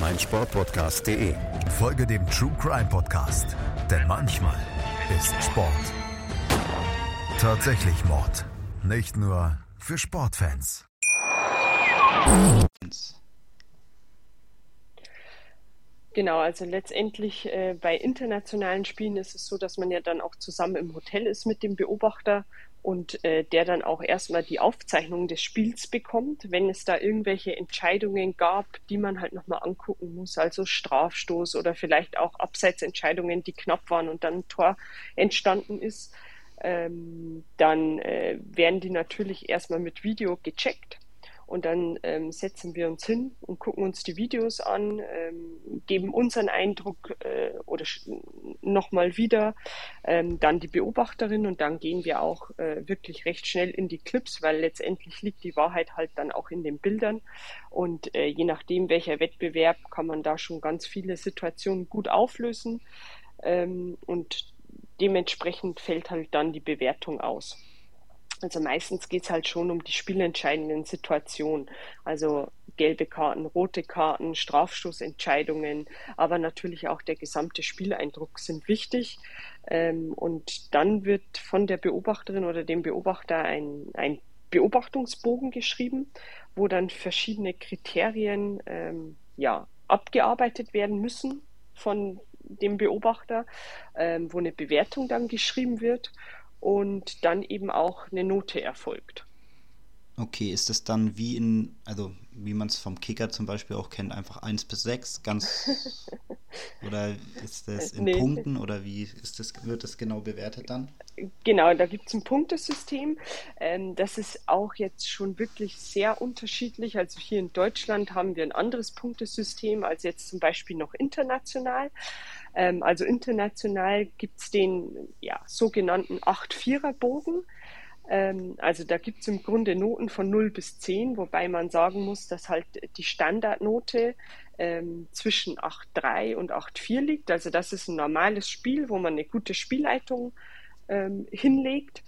meinsportpodcast.de. Folge dem True Crime Podcast, denn manchmal ist Sport tatsächlich Mord. Nicht nur für Sportfans. Genau, also letztendlich äh, bei internationalen Spielen ist es so, dass man ja dann auch zusammen im Hotel ist mit dem Beobachter und äh, der dann auch erstmal die Aufzeichnung des Spiels bekommt, wenn es da irgendwelche Entscheidungen gab, die man halt nochmal angucken muss, also Strafstoß oder vielleicht auch Abseitsentscheidungen, die knapp waren und dann ein Tor entstanden ist, ähm, dann äh, werden die natürlich erstmal mit Video gecheckt und dann ähm, setzen wir uns hin und gucken uns die Videos an, ähm, geben unseren Eindruck äh, oder nochmal wieder, ähm, dann die Beobachterin und dann gehen wir auch äh, wirklich recht schnell in die Clips, weil letztendlich liegt die Wahrheit halt dann auch in den Bildern. Und äh, je nachdem, welcher Wettbewerb, kann man da schon ganz viele Situationen gut auflösen. Ähm, und dementsprechend fällt halt dann die Bewertung aus. Also meistens geht es halt schon um die spielentscheidenden Situationen. Also gelbe Karten, rote Karten, Strafstoßentscheidungen, aber natürlich auch der gesamte Spieleindruck sind wichtig. Ähm, und dann wird von der Beobachterin oder dem Beobachter ein, ein Beobachtungsbogen geschrieben, wo dann verschiedene Kriterien ähm, ja, abgearbeitet werden müssen von dem Beobachter, ähm, wo eine Bewertung dann geschrieben wird und dann eben auch eine Note erfolgt. Okay, ist das dann wie in, also wie man es vom Kicker zum Beispiel auch kennt, einfach 1 bis 6, ganz <laughs> oder ist das in nee. Punkten oder wie ist das, wird das genau bewertet dann? Genau, da gibt es ein Punktesystem. Ähm, das ist auch jetzt schon wirklich sehr unterschiedlich. Also hier in Deutschland haben wir ein anderes Punktesystem als jetzt zum Beispiel noch international. Ähm, also international gibt es den ja, sogenannten 8-4er-Bogen. Ähm, also da gibt es im Grunde Noten von 0 bis 10, wobei man sagen muss, dass halt die Standardnote ähm, zwischen 8,3 und 8,4 liegt. Also das ist ein normales Spiel, wo man eine gute Spielleitung ähm, hinlegt.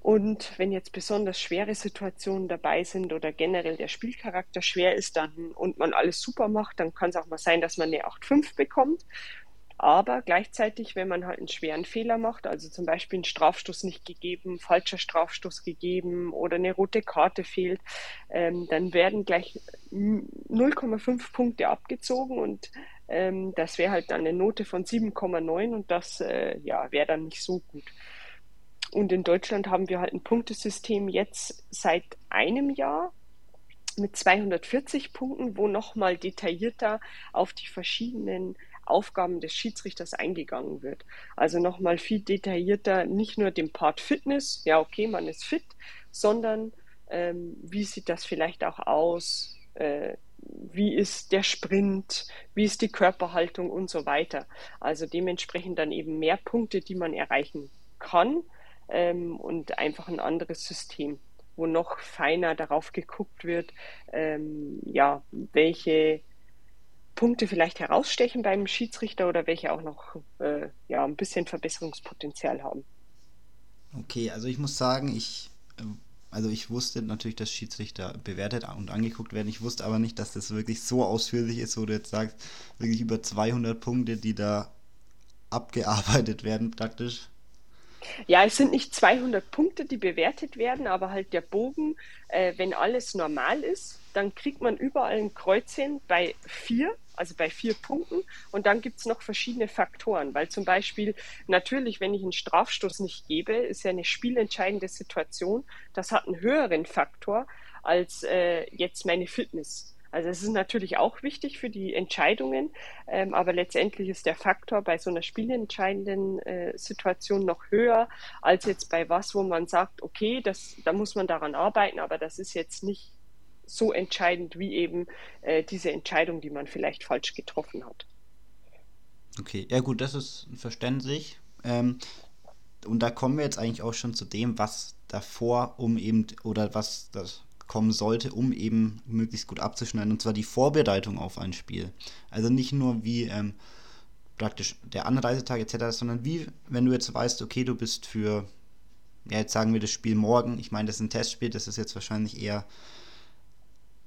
Und wenn jetzt besonders schwere Situationen dabei sind oder generell der Spielcharakter schwer ist dann und man alles super macht, dann kann es auch mal sein, dass man eine 8-5 bekommt. Aber gleichzeitig, wenn man halt einen schweren Fehler macht, also zum Beispiel einen Strafstoß nicht gegeben, falscher Strafstoß gegeben oder eine rote Karte fehlt, ähm, dann werden gleich 0,5 Punkte abgezogen und ähm, das wäre halt dann eine Note von 7,9 und das äh, ja, wäre dann nicht so gut. Und in Deutschland haben wir halt ein Punktesystem jetzt seit einem Jahr mit 240 Punkten, wo nochmal detaillierter auf die verschiedenen Aufgaben des Schiedsrichters eingegangen wird. Also nochmal viel detaillierter, nicht nur dem Part Fitness, ja okay, man ist fit, sondern ähm, wie sieht das vielleicht auch aus, äh, wie ist der Sprint, wie ist die Körperhaltung und so weiter. Also dementsprechend dann eben mehr Punkte, die man erreichen kann ähm, und einfach ein anderes System, wo noch feiner darauf geguckt wird, ähm, ja, welche Punkte vielleicht herausstechen beim Schiedsrichter oder welche auch noch äh, ja, ein bisschen Verbesserungspotenzial haben. Okay, also ich muss sagen, ich, äh, also ich wusste natürlich, dass Schiedsrichter bewertet und angeguckt werden. Ich wusste aber nicht, dass das wirklich so ausführlich ist, wo du jetzt sagst, wirklich über 200 Punkte, die da abgearbeitet werden praktisch. Ja, es sind nicht 200 Punkte, die bewertet werden, aber halt der Bogen, äh, wenn alles normal ist, dann kriegt man überall ein Kreuzchen bei vier, also bei vier Punkten. Und dann gibt es noch verschiedene Faktoren, weil zum Beispiel natürlich, wenn ich einen Strafstoß nicht gebe, ist ja eine spielentscheidende Situation. Das hat einen höheren Faktor als äh, jetzt meine Fitness. Also es ist natürlich auch wichtig für die Entscheidungen, ähm, aber letztendlich ist der Faktor bei so einer spielentscheidenden äh, Situation noch höher als jetzt bei was, wo man sagt, okay, das, da muss man daran arbeiten, aber das ist jetzt nicht so entscheidend wie eben äh, diese Entscheidung, die man vielleicht falsch getroffen hat. Okay, ja gut, das ist verständlich. Ähm, und da kommen wir jetzt eigentlich auch schon zu dem, was davor um eben oder was das kommen sollte, um eben möglichst gut abzuschneiden, und zwar die Vorbereitung auf ein Spiel. Also nicht nur wie ähm, praktisch der Anreisetag etc., sondern wie, wenn du jetzt weißt, okay, du bist für, ja, jetzt sagen wir das Spiel morgen, ich meine, das ist ein Testspiel, das ist jetzt wahrscheinlich eher,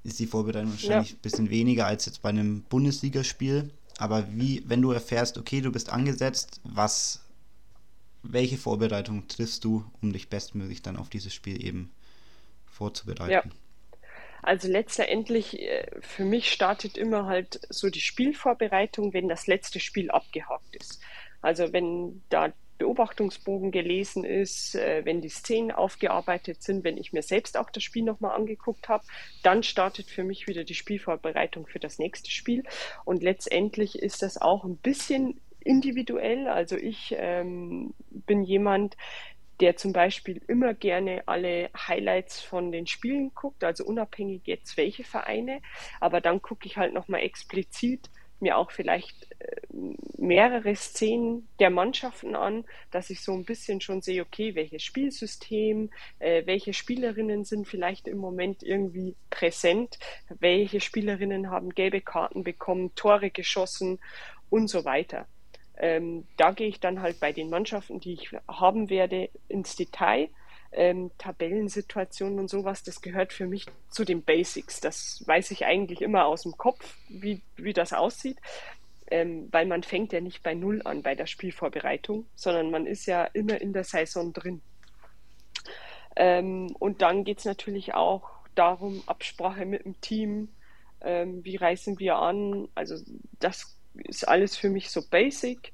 ist die Vorbereitung wahrscheinlich ja. ein bisschen weniger als jetzt bei einem Bundesligaspiel. Aber wie, wenn du erfährst, okay, du bist angesetzt, was, welche Vorbereitung triffst du, um dich bestmöglich dann auf dieses Spiel eben vorzubereiten? Ja. Also letztendlich, äh, für mich startet immer halt so die Spielvorbereitung, wenn das letzte Spiel abgehakt ist. Also wenn da Beobachtungsbogen gelesen ist, äh, wenn die Szenen aufgearbeitet sind, wenn ich mir selbst auch das Spiel nochmal angeguckt habe, dann startet für mich wieder die Spielvorbereitung für das nächste Spiel. Und letztendlich ist das auch ein bisschen individuell. Also ich ähm, bin jemand, der zum Beispiel immer gerne alle Highlights von den Spielen guckt, also unabhängig jetzt welche Vereine, aber dann gucke ich halt nochmal explizit mir auch vielleicht äh, mehrere Szenen der Mannschaften an, dass ich so ein bisschen schon sehe, okay, welches Spielsystem, äh, welche Spielerinnen sind vielleicht im Moment irgendwie präsent, welche Spielerinnen haben gelbe Karten bekommen, Tore geschossen und so weiter. Ähm, da gehe ich dann halt bei den Mannschaften, die ich haben werde, ins Detail. Ähm, Tabellensituationen und sowas, das gehört für mich zu den Basics. Das weiß ich eigentlich immer aus dem Kopf, wie, wie das aussieht. Ähm, weil man fängt ja nicht bei Null an bei der Spielvorbereitung, sondern man ist ja immer in der Saison drin. Ähm, und dann geht es natürlich auch darum, Absprache mit dem Team, ähm, wie reisen wir an. Also das ist alles für mich so basic.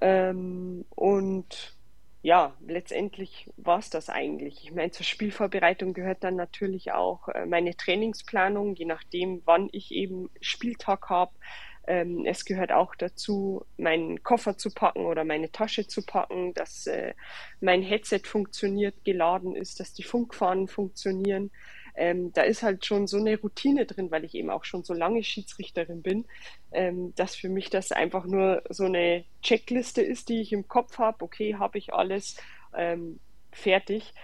Ähm, und ja, letztendlich war es das eigentlich. Ich meine, zur Spielvorbereitung gehört dann natürlich auch äh, meine Trainingsplanung, je nachdem, wann ich eben Spieltag habe. Ähm, es gehört auch dazu, meinen Koffer zu packen oder meine Tasche zu packen, dass äh, mein Headset funktioniert, geladen ist, dass die Funkfahnen funktionieren ähm, da ist halt schon so eine Routine drin, weil ich eben auch schon so lange Schiedsrichterin bin, ähm, dass für mich das einfach nur so eine Checkliste ist, die ich im Kopf habe. Okay, habe ich alles ähm, fertig.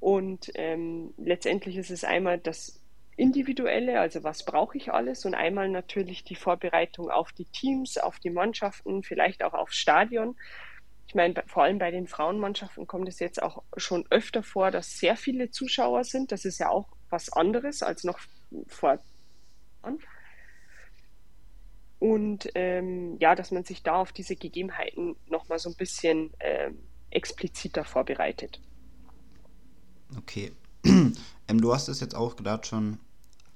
Und ähm, letztendlich ist es einmal das Individuelle, also was brauche ich alles und einmal natürlich die Vorbereitung auf die Teams, auf die Mannschaften, vielleicht auch aufs Stadion. Ich meine, vor allem bei den Frauenmannschaften kommt es jetzt auch schon öfter vor, dass sehr viele Zuschauer sind. Das ist ja auch was anderes als noch vor. Und ähm, ja, dass man sich da auf diese Gegebenheiten nochmal so ein bisschen ähm, expliziter vorbereitet. Okay. <clears throat> ähm, du hast es jetzt auch gerade schon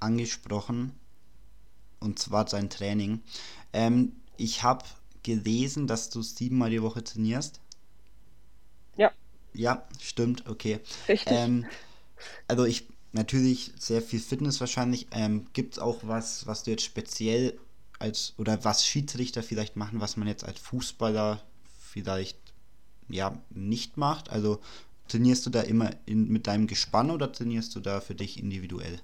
angesprochen, und zwar sein Training. Ähm, ich habe gelesen, dass du siebenmal die Woche trainierst. Ja. Ja, stimmt, okay. Richtig. Ähm, also ich, natürlich sehr viel Fitness wahrscheinlich. Ähm, Gibt es auch was, was du jetzt speziell als, oder was Schiedsrichter vielleicht machen, was man jetzt als Fußballer vielleicht ja nicht macht? Also trainierst du da immer in, mit deinem Gespann oder trainierst du da für dich individuell?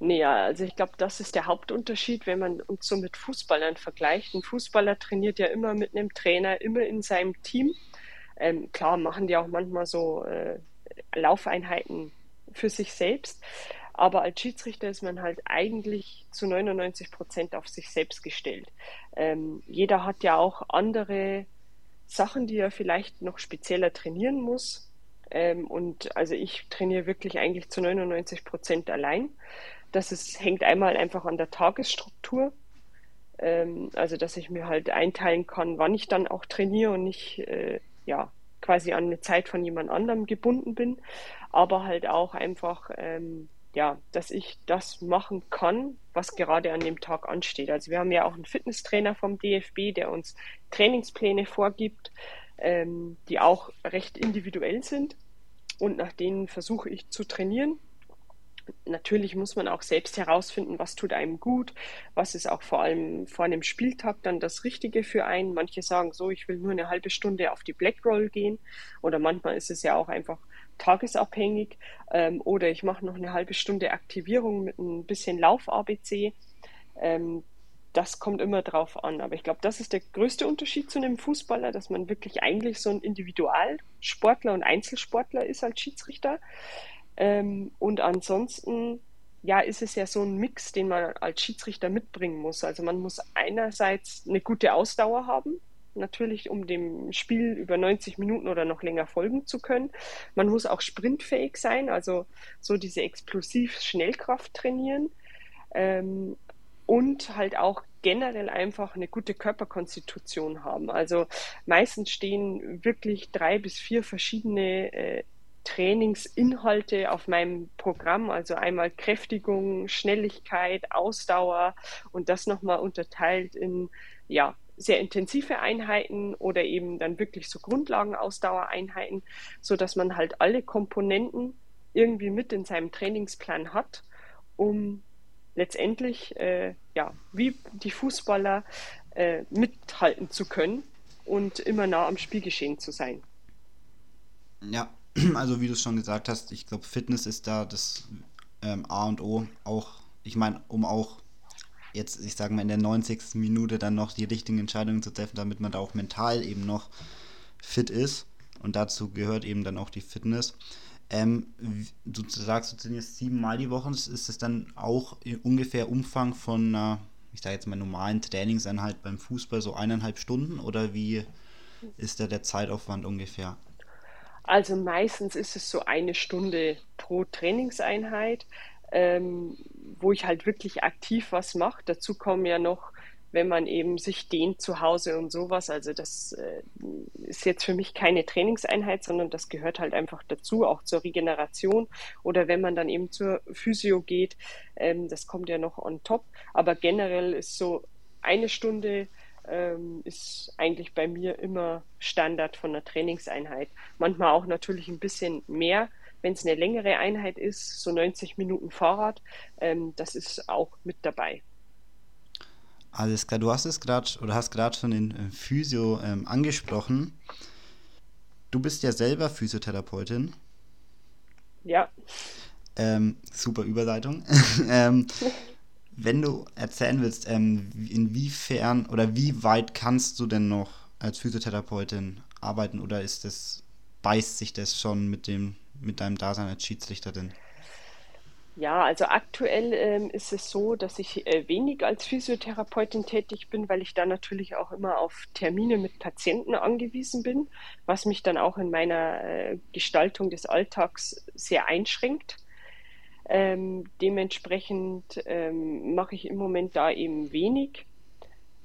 Nee, ja, also ich glaube, das ist der Hauptunterschied, wenn man uns so mit Fußballern vergleicht. Ein Fußballer trainiert ja immer mit einem Trainer, immer in seinem Team. Ähm, klar machen die auch manchmal so äh, Laufeinheiten für sich selbst, aber als Schiedsrichter ist man halt eigentlich zu 99 Prozent auf sich selbst gestellt. Ähm, jeder hat ja auch andere Sachen, die er vielleicht noch spezieller trainieren muss. Ähm, und also ich trainiere wirklich eigentlich zu 99 Prozent allein. Das ist, hängt einmal einfach an der Tagesstruktur. Ähm, also, dass ich mir halt einteilen kann, wann ich dann auch trainiere und nicht, äh, ja, quasi an eine Zeit von jemand anderem gebunden bin. Aber halt auch einfach, ähm, ja, dass ich das machen kann, was gerade an dem Tag ansteht. Also wir haben ja auch einen Fitnesstrainer vom DFB, der uns Trainingspläne vorgibt, ähm, die auch recht individuell sind. Und nach denen versuche ich zu trainieren natürlich muss man auch selbst herausfinden, was tut einem gut, was ist auch vor allem vor einem Spieltag dann das Richtige für einen. Manche sagen so, ich will nur eine halbe Stunde auf die Black Roll gehen oder manchmal ist es ja auch einfach tagesabhängig ähm, oder ich mache noch eine halbe Stunde Aktivierung mit ein bisschen Lauf-ABC. Ähm, das kommt immer drauf an. Aber ich glaube, das ist der größte Unterschied zu einem Fußballer, dass man wirklich eigentlich so ein Individualsportler und Einzelsportler ist als Schiedsrichter. Ähm, und ansonsten, ja, ist es ja so ein Mix, den man als Schiedsrichter mitbringen muss. Also man muss einerseits eine gute Ausdauer haben, natürlich, um dem Spiel über 90 Minuten oder noch länger folgen zu können. Man muss auch sprintfähig sein, also so diese explosiv Schnellkraft trainieren. Ähm, und halt auch generell einfach eine gute Körperkonstitution haben. Also meistens stehen wirklich drei bis vier verschiedene äh, Trainingsinhalte auf meinem Programm, also einmal Kräftigung, Schnelligkeit, Ausdauer und das nochmal unterteilt in ja, sehr intensive Einheiten oder eben dann wirklich so Grundlagenausdauereinheiten, sodass man halt alle Komponenten irgendwie mit in seinem Trainingsplan hat, um letztendlich äh, ja, wie die Fußballer äh, mithalten zu können und immer nah am Spielgeschehen zu sein. Ja, <clears throat> also wie du es schon gesagt hast, ich glaube, Fitness ist da das ähm, A und O. Auch, ich meine, um auch jetzt, ich sage mal, in der 90. Minute dann noch die richtigen Entscheidungen zu treffen, damit man da auch mental eben noch fit ist. Und dazu gehört eben dann auch die Fitness. Ähm, du sagst, du trainierst siebenmal die Woche. Ist es dann auch ungefähr Umfang von einer, ich sage jetzt mal, normalen Trainingseinheit beim Fußball so eineinhalb Stunden? Oder wie ist da der Zeitaufwand ungefähr? Also meistens ist es so eine Stunde pro Trainingseinheit, ähm, wo ich halt wirklich aktiv was mache. Dazu kommen ja noch, wenn man eben sich dehnt zu Hause und sowas. Also das äh, ist jetzt für mich keine Trainingseinheit, sondern das gehört halt einfach dazu, auch zur Regeneration. Oder wenn man dann eben zur Physio geht, ähm, das kommt ja noch on top. Aber generell ist so eine Stunde ähm, ist eigentlich bei mir immer Standard von der Trainingseinheit. Manchmal auch natürlich ein bisschen mehr, wenn es eine längere Einheit ist, so 90 Minuten Fahrrad, ähm, das ist auch mit dabei. Alles klar, du hast es gerade oder hast gerade schon den äh, Physio ähm, angesprochen. Du bist ja selber Physiotherapeutin. Ja. Ähm, super Überleitung. <laughs> ähm, <laughs> wenn du erzählen willst, ähm, inwiefern oder wie weit kannst du denn noch als Physiotherapeutin arbeiten oder ist das, beißt sich das schon mit dem, mit deinem Dasein als Schiedsrichterin? Ja, also aktuell ähm, ist es so, dass ich äh, wenig als Physiotherapeutin tätig bin, weil ich da natürlich auch immer auf Termine mit Patienten angewiesen bin, was mich dann auch in meiner äh, Gestaltung des Alltags sehr einschränkt. Ähm, dementsprechend ähm, mache ich im Moment da eben wenig,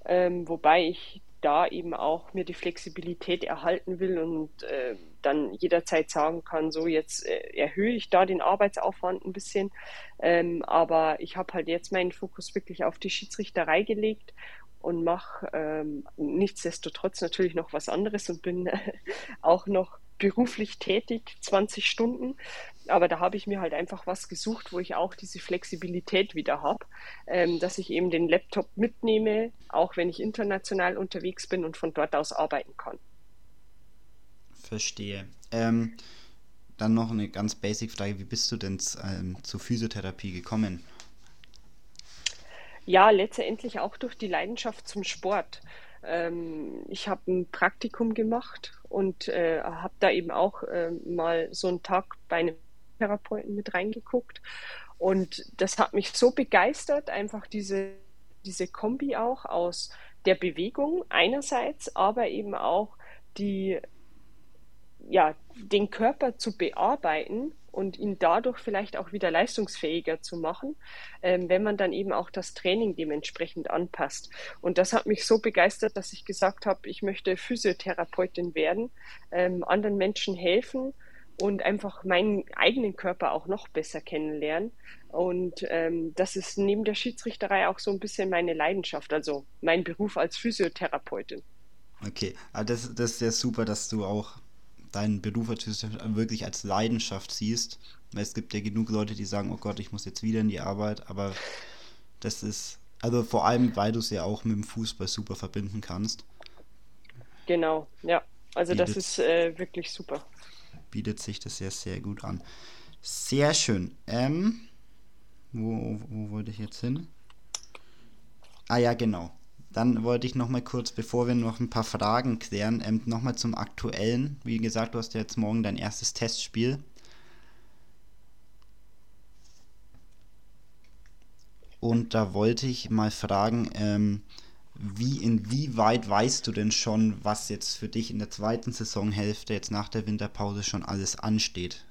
ähm, wobei ich da eben auch mir die Flexibilität erhalten will und äh, dann jederzeit sagen kann, so jetzt äh, erhöhe ich da den Arbeitsaufwand ein bisschen. Ähm, aber ich habe halt jetzt meinen Fokus wirklich auf die Schiedsrichterei gelegt und mache ähm, nichtsdestotrotz natürlich noch was anderes und bin äh, <laughs> auch noch beruflich tätig, 20 Stunden. Aber da habe ich mir halt einfach was gesucht, wo ich auch diese Flexibilität wieder habe, ähm, dass ich eben den Laptop mitnehme, auch wenn ich international unterwegs bin und von dort aus arbeiten kann. Verstehe. Ähm, dann noch eine ganz basic Frage: Wie bist du denn ähm, zur Physiotherapie gekommen? Ja, letztendlich auch durch die Leidenschaft zum Sport. Ähm, ich habe ein Praktikum gemacht und äh, habe da eben auch äh, mal so einen Tag bei einem Therapeuten mit reingeguckt. Und das hat mich so begeistert, einfach diese, diese Kombi auch aus der Bewegung einerseits, aber eben auch die, ja, den Körper zu bearbeiten und ihn dadurch vielleicht auch wieder leistungsfähiger zu machen, ähm, wenn man dann eben auch das Training dementsprechend anpasst. Und das hat mich so begeistert, dass ich gesagt habe, ich möchte Physiotherapeutin werden, ähm, anderen Menschen helfen und einfach meinen eigenen Körper auch noch besser kennenlernen. Und ähm, das ist neben der Schiedsrichterei auch so ein bisschen meine Leidenschaft, also mein Beruf als Physiotherapeutin. Okay, das, das ist ja super, dass du auch deinen Beruf wirklich als Leidenschaft siehst. Weil es gibt ja genug Leute, die sagen, oh Gott, ich muss jetzt wieder in die Arbeit, aber das ist, also vor allem, weil du es ja auch mit dem Fußball super verbinden kannst. Genau, ja. Also bietet, das ist äh, wirklich super. Bietet sich das ja sehr gut an. Sehr schön. Ähm, wo, wo wollte ich jetzt hin? Ah ja, genau. Dann wollte ich nochmal kurz, bevor wir noch ein paar Fragen klären, ähm, nochmal zum aktuellen. Wie gesagt, du hast ja jetzt morgen dein erstes Testspiel. Und da wollte ich mal fragen, ähm, wie, inwieweit weißt du denn schon, was jetzt für dich in der zweiten Saisonhälfte, jetzt nach der Winterpause, schon alles ansteht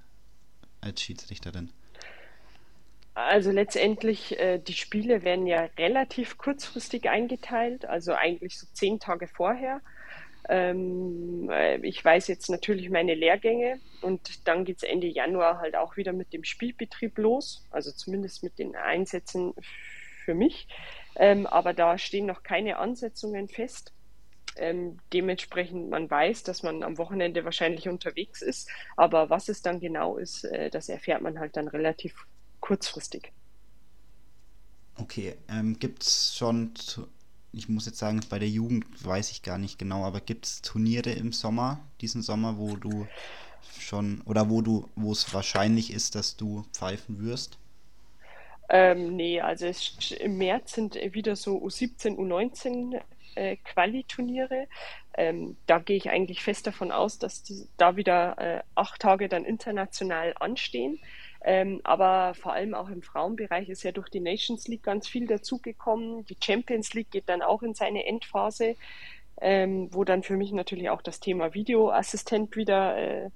als Schiedsrichterin? Also letztendlich, äh, die Spiele werden ja relativ kurzfristig eingeteilt, also eigentlich so zehn Tage vorher. Ähm, äh, ich weiß jetzt natürlich meine Lehrgänge und dann geht es Ende Januar halt auch wieder mit dem Spielbetrieb los, also zumindest mit den Einsätzen für mich. Ähm, aber da stehen noch keine Ansetzungen fest. Ähm, dementsprechend man weiß, dass man am Wochenende wahrscheinlich unterwegs ist, aber was es dann genau ist, äh, das erfährt man halt dann relativ kurzfristig. Okay, ähm, gibt es schon, ich muss jetzt sagen, bei der Jugend weiß ich gar nicht genau, aber gibt es Turniere im Sommer, diesen Sommer, wo du schon, oder wo du, wo es wahrscheinlich ist, dass du pfeifen wirst? Ähm, nee, also es, im März sind wieder so U17, U19 äh, Quali-Turniere. Ähm, da gehe ich eigentlich fest davon aus, dass die, da wieder äh, acht Tage dann international anstehen. Ähm, aber vor allem auch im Frauenbereich ist ja durch die Nations League ganz viel dazugekommen. Die Champions League geht dann auch in seine Endphase, ähm, wo dann für mich natürlich auch das Thema Videoassistent wieder äh,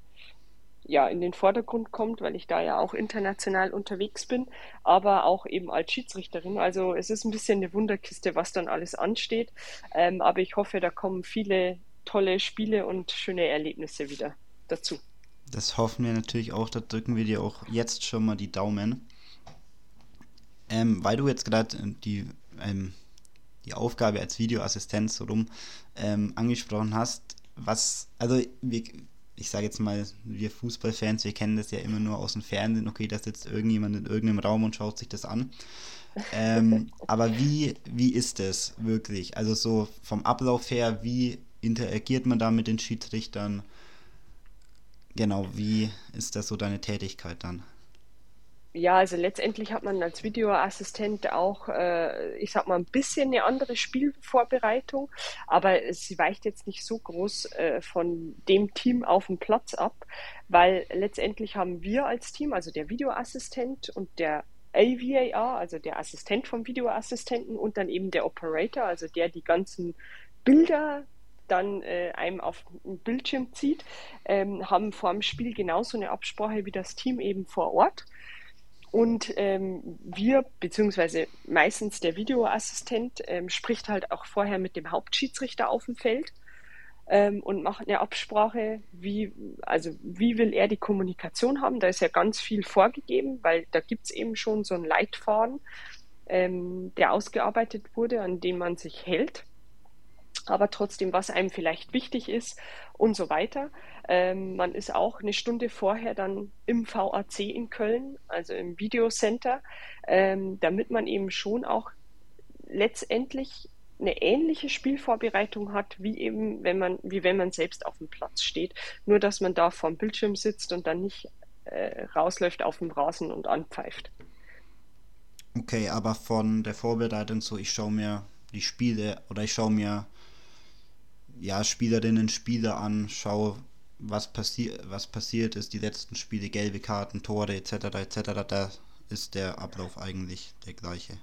ja, in den Vordergrund kommt, weil ich da ja auch international unterwegs bin, aber auch eben als Schiedsrichterin. Also es ist ein bisschen eine Wunderkiste, was dann alles ansteht. Ähm, aber ich hoffe, da kommen viele tolle Spiele und schöne Erlebnisse wieder dazu. Das hoffen wir natürlich auch, da drücken wir dir auch jetzt schon mal die Daumen. Ähm, weil du jetzt gerade äh, die, ähm, die Aufgabe als Videoassistent so rum ähm, angesprochen hast, was, also wir, ich sage jetzt mal, wir Fußballfans, wir kennen das ja immer nur aus dem Fernsehen, okay, da sitzt irgendjemand in irgendeinem Raum und schaut sich das an. Ähm, <laughs> aber wie, wie ist das wirklich? Also so vom Ablauf her, wie interagiert man da mit den Schiedsrichtern? Genau, wie ist das so deine Tätigkeit dann? Ja, also letztendlich hat man als Videoassistent auch, äh, ich sag mal, ein bisschen eine andere Spielvorbereitung, aber sie weicht jetzt nicht so groß äh, von dem Team auf dem Platz ab, weil letztendlich haben wir als Team, also der Videoassistent und der AVAR, also der Assistent vom Videoassistenten und dann eben der Operator, also der die ganzen Bilder dann äh, einem auf den Bildschirm zieht, ähm, haben vor dem Spiel genauso eine Absprache wie das Team eben vor Ort. Und ähm, wir, beziehungsweise meistens der Videoassistent, ähm, spricht halt auch vorher mit dem Hauptschiedsrichter auf dem Feld ähm, und macht eine Absprache, wie, also wie will er die Kommunikation haben. Da ist ja ganz viel vorgegeben, weil da gibt es eben schon so einen Leitfaden, ähm, der ausgearbeitet wurde, an dem man sich hält aber trotzdem, was einem vielleicht wichtig ist und so weiter. Ähm, man ist auch eine Stunde vorher dann im VAC in Köln, also im Videocenter, ähm, damit man eben schon auch letztendlich eine ähnliche Spielvorbereitung hat, wie eben, wenn man, wie wenn man selbst auf dem Platz steht. Nur, dass man da vorm Bildschirm sitzt und dann nicht äh, rausläuft auf dem Rasen und anpfeift. Okay, aber von der Vorbereitung so, ich schaue mir die Spiele oder ich schaue mir ja, Spielerinnen, Spieler an, schaue, was, passi was passiert ist, die letzten Spiele, gelbe Karten, Tore etc. etc. Da ist der Ablauf eigentlich der gleiche.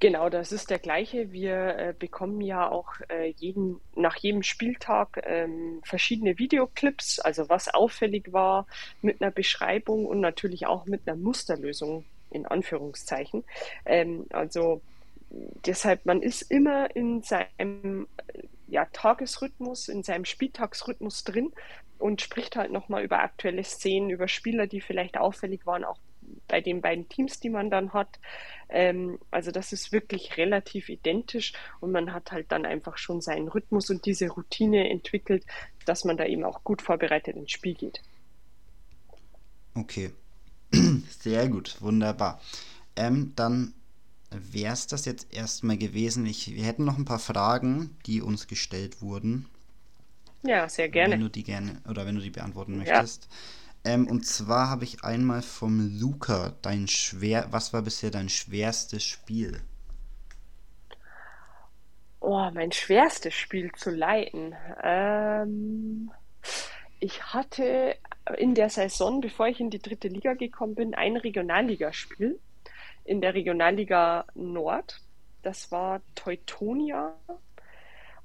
Genau, das ist der gleiche. Wir äh, bekommen ja auch äh, jeden, nach jedem Spieltag ähm, verschiedene Videoclips, also was auffällig war, mit einer Beschreibung und natürlich auch mit einer Musterlösung in Anführungszeichen. Ähm, also deshalb, man ist immer in seinem ja, Tagesrhythmus, in seinem Spieltagsrhythmus drin und spricht halt nochmal über aktuelle Szenen, über Spieler, die vielleicht auffällig waren, auch bei den beiden Teams, die man dann hat. Ähm, also das ist wirklich relativ identisch und man hat halt dann einfach schon seinen Rhythmus und diese Routine entwickelt, dass man da eben auch gut vorbereitet ins Spiel geht. Okay, <clears throat> sehr gut, wunderbar. Ähm, dann wäre es das jetzt erstmal gewesen. Ich, wir hätten noch ein paar Fragen, die uns gestellt wurden. Ja, sehr gerne. Wenn du die gerne oder wenn du die beantworten möchtest. Ja. Ähm, und zwar habe ich einmal vom Luca dein schwer, was war bisher dein schwerstes Spiel? Oh, mein schwerstes Spiel zu leiten. Ähm, ich hatte in der Saison, bevor ich in die dritte Liga gekommen bin, ein Regionalligaspiel in der Regionalliga Nord. Das war Teutonia.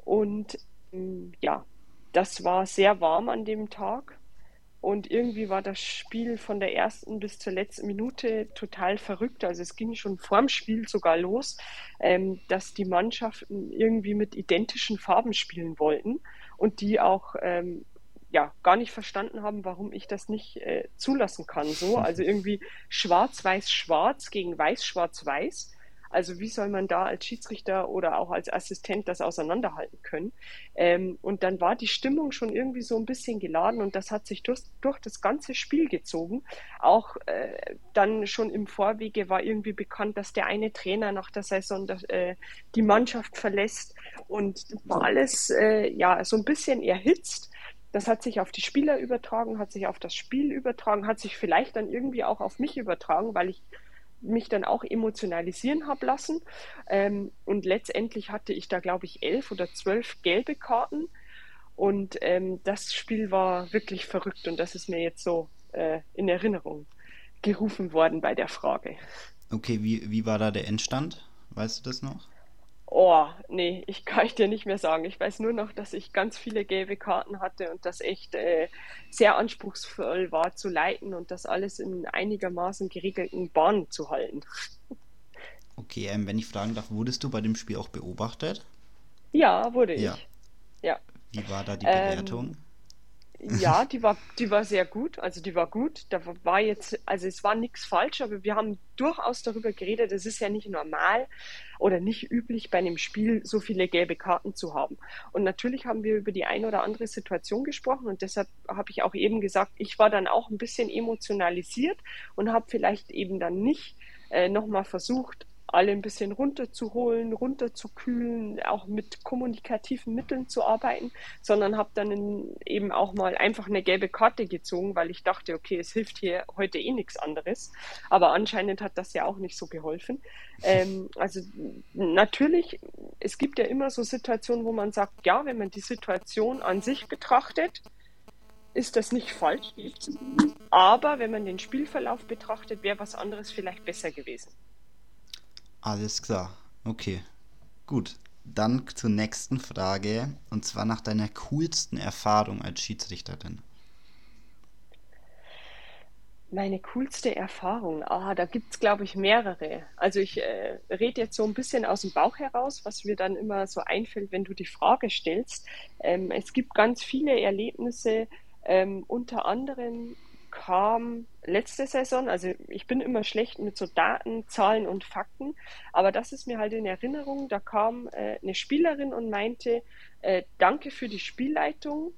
Und ähm, ja, das war sehr warm an dem Tag. Und irgendwie war das Spiel von der ersten bis zur letzten Minute total verrückt. Also es ging schon vorm Spiel sogar los, ähm, dass die Mannschaften irgendwie mit identischen Farben spielen wollten und die auch ähm, ja, gar nicht verstanden haben, warum ich das nicht äh, zulassen kann. So, <laughs> also irgendwie schwarz-weiß-schwarz gegen weiß-schwarz-weiß. Also wie soll man da als Schiedsrichter oder auch als Assistent das auseinanderhalten können? Ähm, und dann war die Stimmung schon irgendwie so ein bisschen geladen und das hat sich durch, durch das ganze Spiel gezogen. Auch äh, dann schon im Vorwege war irgendwie bekannt, dass der eine Trainer nach der Saison das, äh, die Mannschaft verlässt und war alles äh, ja so ein bisschen erhitzt. Das hat sich auf die Spieler übertragen, hat sich auf das Spiel übertragen, hat sich vielleicht dann irgendwie auch auf mich übertragen, weil ich mich dann auch emotionalisieren habe lassen. Ähm, und letztendlich hatte ich da, glaube ich, elf oder zwölf gelbe Karten. Und ähm, das Spiel war wirklich verrückt und das ist mir jetzt so äh, in Erinnerung gerufen worden bei der Frage. Okay, wie, wie war da der Endstand? Weißt du das noch? Oh, nee, ich kann ich dir nicht mehr sagen. Ich weiß nur noch, dass ich ganz viele gelbe Karten hatte und das echt äh, sehr anspruchsvoll war zu leiten und das alles in einigermaßen geregelten Bahnen zu halten. Okay, ähm, wenn ich fragen darf, wurdest du bei dem Spiel auch beobachtet? Ja, wurde ja. ich. Ja. Wie war da die Bewertung? Ähm, ja, <laughs> die war, die war sehr gut. Also die war gut. Da war jetzt, also es war nichts falsch, aber wir haben durchaus darüber geredet. Es ist ja nicht normal oder nicht üblich bei einem Spiel so viele gelbe Karten zu haben. Und natürlich haben wir über die eine oder andere Situation gesprochen und deshalb habe ich auch eben gesagt, ich war dann auch ein bisschen emotionalisiert und habe vielleicht eben dann nicht äh, nochmal versucht, alle ein bisschen runterzuholen, runterzukühlen, auch mit kommunikativen Mitteln zu arbeiten, sondern habe dann eben auch mal einfach eine gelbe Karte gezogen, weil ich dachte, okay, es hilft hier heute eh nichts anderes. Aber anscheinend hat das ja auch nicht so geholfen. Ähm, also natürlich, es gibt ja immer so Situationen, wo man sagt, ja, wenn man die Situation an sich betrachtet, ist das nicht falsch, Aber wenn man den Spielverlauf betrachtet, wäre was anderes vielleicht besser gewesen. Alles klar. Okay. Gut. Dann zur nächsten Frage. Und zwar nach deiner coolsten Erfahrung als Schiedsrichterin. Meine coolste Erfahrung, ah, da gibt es, glaube ich, mehrere. Also ich äh, rede jetzt so ein bisschen aus dem Bauch heraus, was mir dann immer so einfällt, wenn du die Frage stellst. Ähm, es gibt ganz viele Erlebnisse, ähm, unter anderem kam letzte Saison, also ich bin immer schlecht mit so Daten, Zahlen und Fakten, aber das ist mir halt in Erinnerung, da kam äh, eine Spielerin und meinte, äh, danke für die Spielleitung,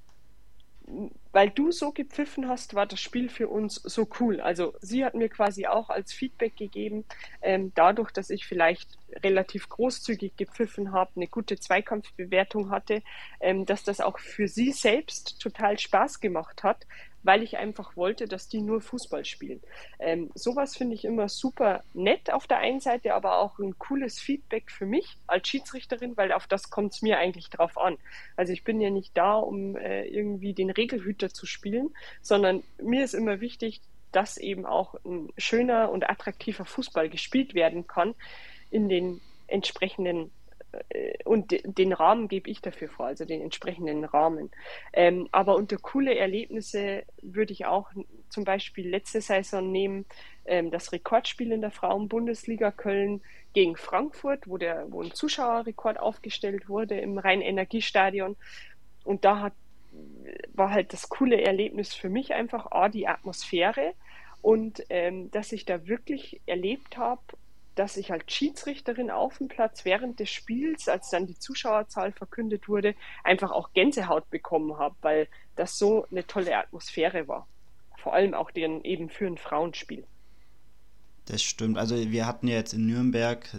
weil du so gepfiffen hast, war das Spiel für uns so cool. Also sie hat mir quasi auch als Feedback gegeben, ähm, dadurch, dass ich vielleicht relativ großzügig gepfiffen habe, eine gute Zweikampfbewertung hatte, ähm, dass das auch für sie selbst total Spaß gemacht hat, weil ich einfach wollte, dass die nur Fußball spielen. Ähm, sowas finde ich immer super nett auf der einen Seite, aber auch ein cooles Feedback für mich als Schiedsrichterin, weil auf das kommt es mir eigentlich drauf an. Also ich bin ja nicht da, um äh, irgendwie den Regelhüter zu spielen, sondern mir ist immer wichtig, dass eben auch ein schöner und attraktiver Fußball gespielt werden kann in den entsprechenden und den Rahmen gebe ich dafür vor, also den entsprechenden Rahmen. Ähm, aber unter coole Erlebnisse würde ich auch zum Beispiel letzte Saison nehmen, ähm, das Rekordspiel in der Frauenbundesliga Köln gegen Frankfurt, wo, der, wo ein Zuschauerrekord aufgestellt wurde im Rhein-Energiestadion. Und da hat, war halt das coole Erlebnis für mich einfach, A, die Atmosphäre und ähm, dass ich da wirklich erlebt habe, dass ich als Schiedsrichterin auf dem Platz während des Spiels, als dann die Zuschauerzahl verkündet wurde, einfach auch Gänsehaut bekommen habe, weil das so eine tolle Atmosphäre war. Vor allem auch den, eben für ein Frauenspiel. Das stimmt. Also wir hatten ja jetzt in Nürnberg äh,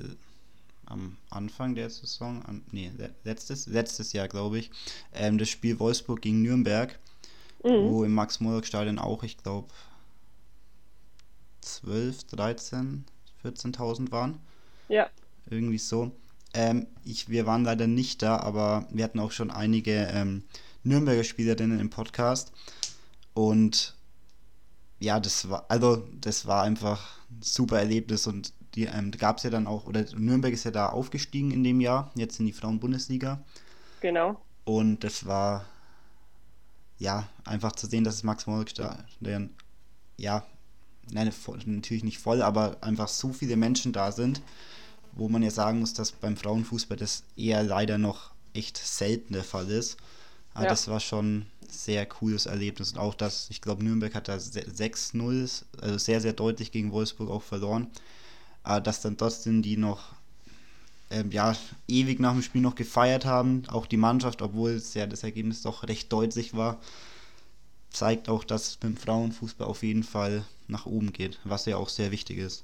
am Anfang der Saison, an, nee, letztes, letztes Jahr glaube ich, ähm, das Spiel Wolfsburg gegen Nürnberg, mhm. wo im Max-Morlock-Stadion auch, ich glaube, 12, 13 14.000 waren. Ja. Irgendwie so. Ähm, ich, wir waren leider nicht da, aber wir hatten auch schon einige ähm, Nürnberger Spielerinnen im Podcast. Und ja, das war, also das war einfach ein super Erlebnis und die ähm, gab es ja dann auch, oder Nürnberg ist ja da aufgestiegen in dem Jahr, jetzt in die Frauen-Bundesliga. Genau. Und das war ja einfach zu sehen, dass es Max Morlock ja nein, natürlich nicht voll, aber einfach so viele Menschen da sind, wo man ja sagen muss, dass beim Frauenfußball das eher leider noch echt selten der Fall ist. Aber ja. das war schon ein sehr cooles Erlebnis. Und auch das, ich glaube, Nürnberg hat da 6-0, also sehr, sehr deutlich gegen Wolfsburg auch verloren. Aber dass dann trotzdem die noch ähm, ja, ewig nach dem Spiel noch gefeiert haben, auch die Mannschaft, obwohl es ja das Ergebnis doch recht deutlich war, zeigt auch, dass es beim Frauenfußball auf jeden Fall nach oben geht, was ja auch sehr wichtig ist.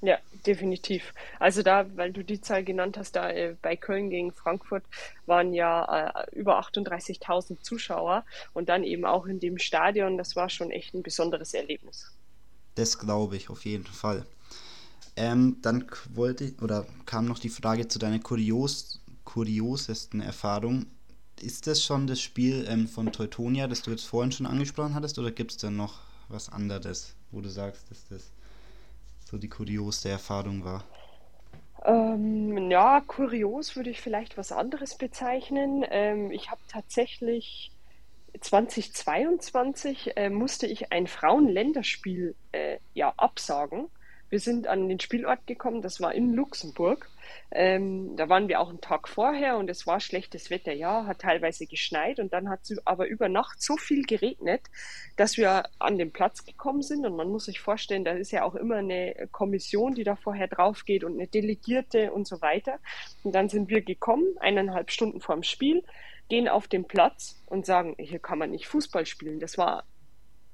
Ja, definitiv. Also da, weil du die Zahl genannt hast, da äh, bei Köln gegen Frankfurt waren ja äh, über 38.000 Zuschauer und dann eben auch in dem Stadion, das war schon echt ein besonderes Erlebnis. Das glaube ich auf jeden Fall. Ähm, dann wollte oder kam noch die Frage zu deiner kurios, kuriosesten Erfahrung. Ist das schon das Spiel ähm, von Teutonia, das du jetzt vorhin schon angesprochen hattest, oder gibt es da noch was anderes? Wo du sagst, dass das so die kuriosste Erfahrung war? Ähm, ja, kurios würde ich vielleicht was anderes bezeichnen. Ähm, ich habe tatsächlich 2022 äh, musste ich ein Frauenländerspiel äh, ja absagen. Wir sind an den Spielort gekommen, das war in Luxemburg. Ähm, da waren wir auch einen Tag vorher und es war schlechtes Wetter, ja, hat teilweise geschneit und dann hat es aber über Nacht so viel geregnet, dass wir an den Platz gekommen sind und man muss sich vorstellen, da ist ja auch immer eine Kommission, die da vorher drauf geht und eine Delegierte und so weiter. Und dann sind wir gekommen, eineinhalb Stunden vorm Spiel, gehen auf den Platz und sagen, hier kann man nicht Fußball spielen. Das war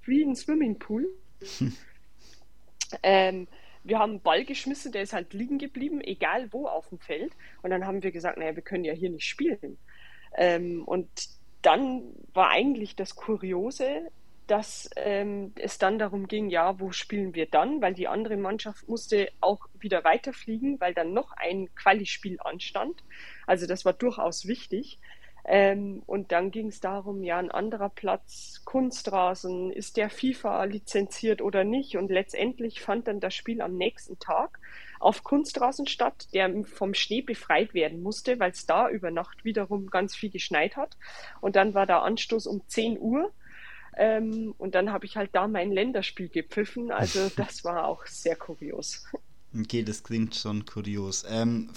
wie ein Swimmingpool. <laughs> ähm, wir haben einen Ball geschmissen, der ist halt liegen geblieben, egal wo auf dem Feld. Und dann haben wir gesagt, naja, wir können ja hier nicht spielen. Ähm, und dann war eigentlich das Kuriose, dass ähm, es dann darum ging, ja, wo spielen wir dann? Weil die andere Mannschaft musste auch wieder weiterfliegen, weil dann noch ein Quali-Spiel anstand. Also das war durchaus wichtig. Ähm, und dann ging es darum, ja, ein anderer Platz, Kunstrasen, ist der FIFA lizenziert oder nicht? Und letztendlich fand dann das Spiel am nächsten Tag auf Kunstrasen statt, der vom Schnee befreit werden musste, weil es da über Nacht wiederum ganz viel geschneit hat. Und dann war der Anstoß um 10 Uhr. Ähm, und dann habe ich halt da mein Länderspiel gepfiffen. Also <laughs> das war auch sehr kurios. Okay, das klingt schon kurios. Ähm,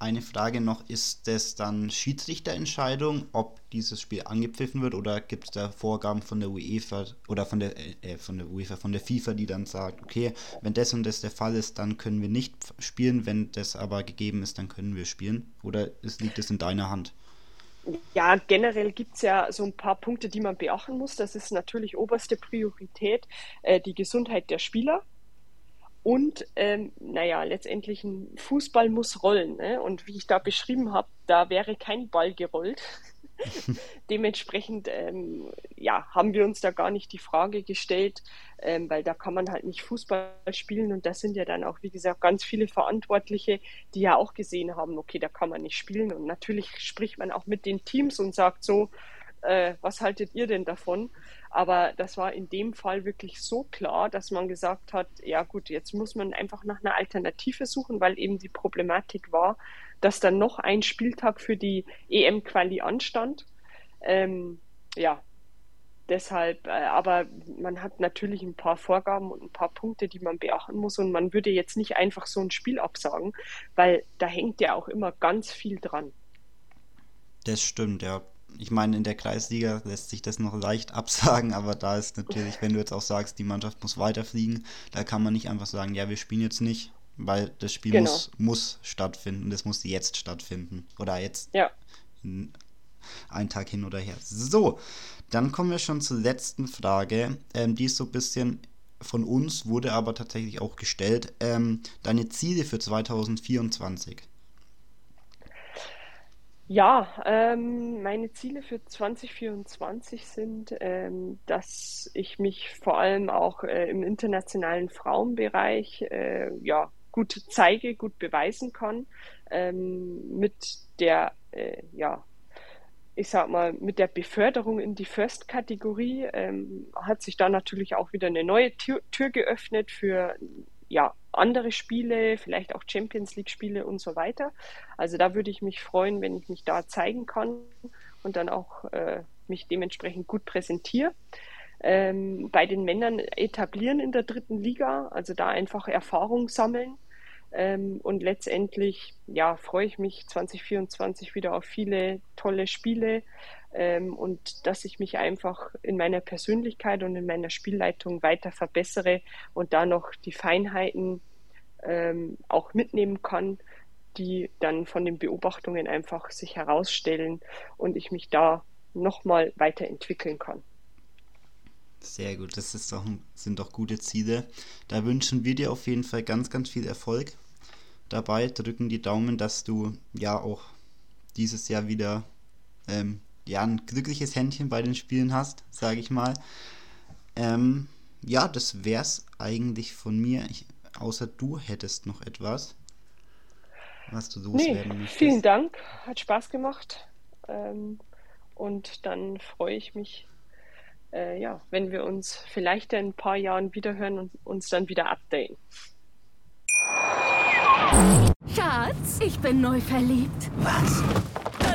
eine Frage noch, ist das dann Schiedsrichterentscheidung, ob dieses Spiel angepfiffen wird oder gibt es da Vorgaben von der UEFA oder von der äh, von der UEFA, von der FIFA, die dann sagt, okay, wenn das und das der Fall ist, dann können wir nicht spielen, wenn das aber gegeben ist, dann können wir spielen? Oder ist, liegt es in deiner Hand? Ja, generell gibt es ja so ein paar Punkte, die man beachten muss. Das ist natürlich oberste Priorität äh, die Gesundheit der Spieler. Und ähm, naja, letztendlich ein Fußball muss rollen. Ne? Und wie ich da beschrieben habe, da wäre kein Ball gerollt. <laughs> Dementsprechend ähm, ja, haben wir uns da gar nicht die Frage gestellt, ähm, weil da kann man halt nicht Fußball spielen und das sind ja dann auch, wie gesagt, ganz viele Verantwortliche, die ja auch gesehen haben, okay, da kann man nicht spielen und natürlich spricht man auch mit den Teams und sagt so, äh, was haltet ihr denn davon? Aber das war in dem Fall wirklich so klar, dass man gesagt hat, ja gut, jetzt muss man einfach nach einer Alternative suchen, weil eben die Problematik war, dass dann noch ein Spieltag für die EM-Quali anstand. Ähm, ja, deshalb, äh, aber man hat natürlich ein paar Vorgaben und ein paar Punkte, die man beachten muss und man würde jetzt nicht einfach so ein Spiel absagen, weil da hängt ja auch immer ganz viel dran. Das stimmt, ja ich meine, in der Kreisliga lässt sich das noch leicht <laughs> absagen, aber da ist natürlich, wenn du jetzt auch sagst, die Mannschaft muss weiterfliegen, da kann man nicht einfach sagen, ja, wir spielen jetzt nicht, weil das Spiel genau. muss, muss stattfinden, das muss jetzt stattfinden. Oder jetzt ja. einen Tag hin oder her. So, dann kommen wir schon zur letzten Frage. Ähm, die ist so ein bisschen von uns, wurde aber tatsächlich auch gestellt. Ähm, deine Ziele für 2024? Ja, ähm, meine Ziele für 2024 sind, ähm, dass ich mich vor allem auch äh, im internationalen Frauenbereich äh, ja, gut zeige, gut beweisen kann. Ähm, mit der, äh, ja, ich sag mal, mit der Beförderung in die First-Kategorie ähm, hat sich da natürlich auch wieder eine neue Tür, Tür geöffnet für ja, andere Spiele, vielleicht auch Champions League-Spiele und so weiter. Also da würde ich mich freuen, wenn ich mich da zeigen kann und dann auch äh, mich dementsprechend gut präsentiere. Ähm, bei den Männern etablieren in der dritten Liga, also da einfach Erfahrung sammeln. Ähm, und letztendlich ja, freue ich mich 2024 wieder auf viele tolle Spiele ähm, und dass ich mich einfach in meiner Persönlichkeit und in meiner Spielleitung weiter verbessere und da noch die Feinheiten ähm, auch mitnehmen kann, die dann von den Beobachtungen einfach sich herausstellen und ich mich da nochmal weiterentwickeln kann. Sehr gut, das ist doch, sind doch gute Ziele. Da wünschen wir dir auf jeden Fall ganz, ganz viel Erfolg dabei. Drücken die Daumen, dass du ja auch dieses Jahr wieder ähm, ja, ein glückliches Händchen bei den Spielen hast, sage ich mal. Ähm, ja, das wär's eigentlich von mir. Ich, außer du hättest noch etwas, was du loswerden nee, möchtest. Vielen Dank, hat Spaß gemacht. Ähm, und dann freue ich mich, äh, ja, wenn wir uns vielleicht in ein paar Jahren wiederhören und uns dann wieder updaten. Schatz, ich bin neu verliebt. Was?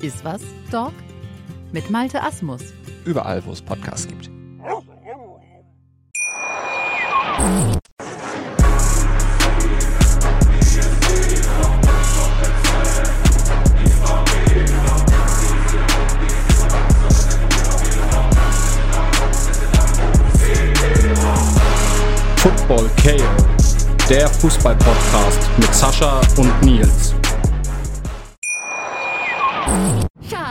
Iswas Dog mit Malte Asmus. Überall, wo es Podcasts gibt. Football KO, der Fußball-Podcast mit Sascha und Nils.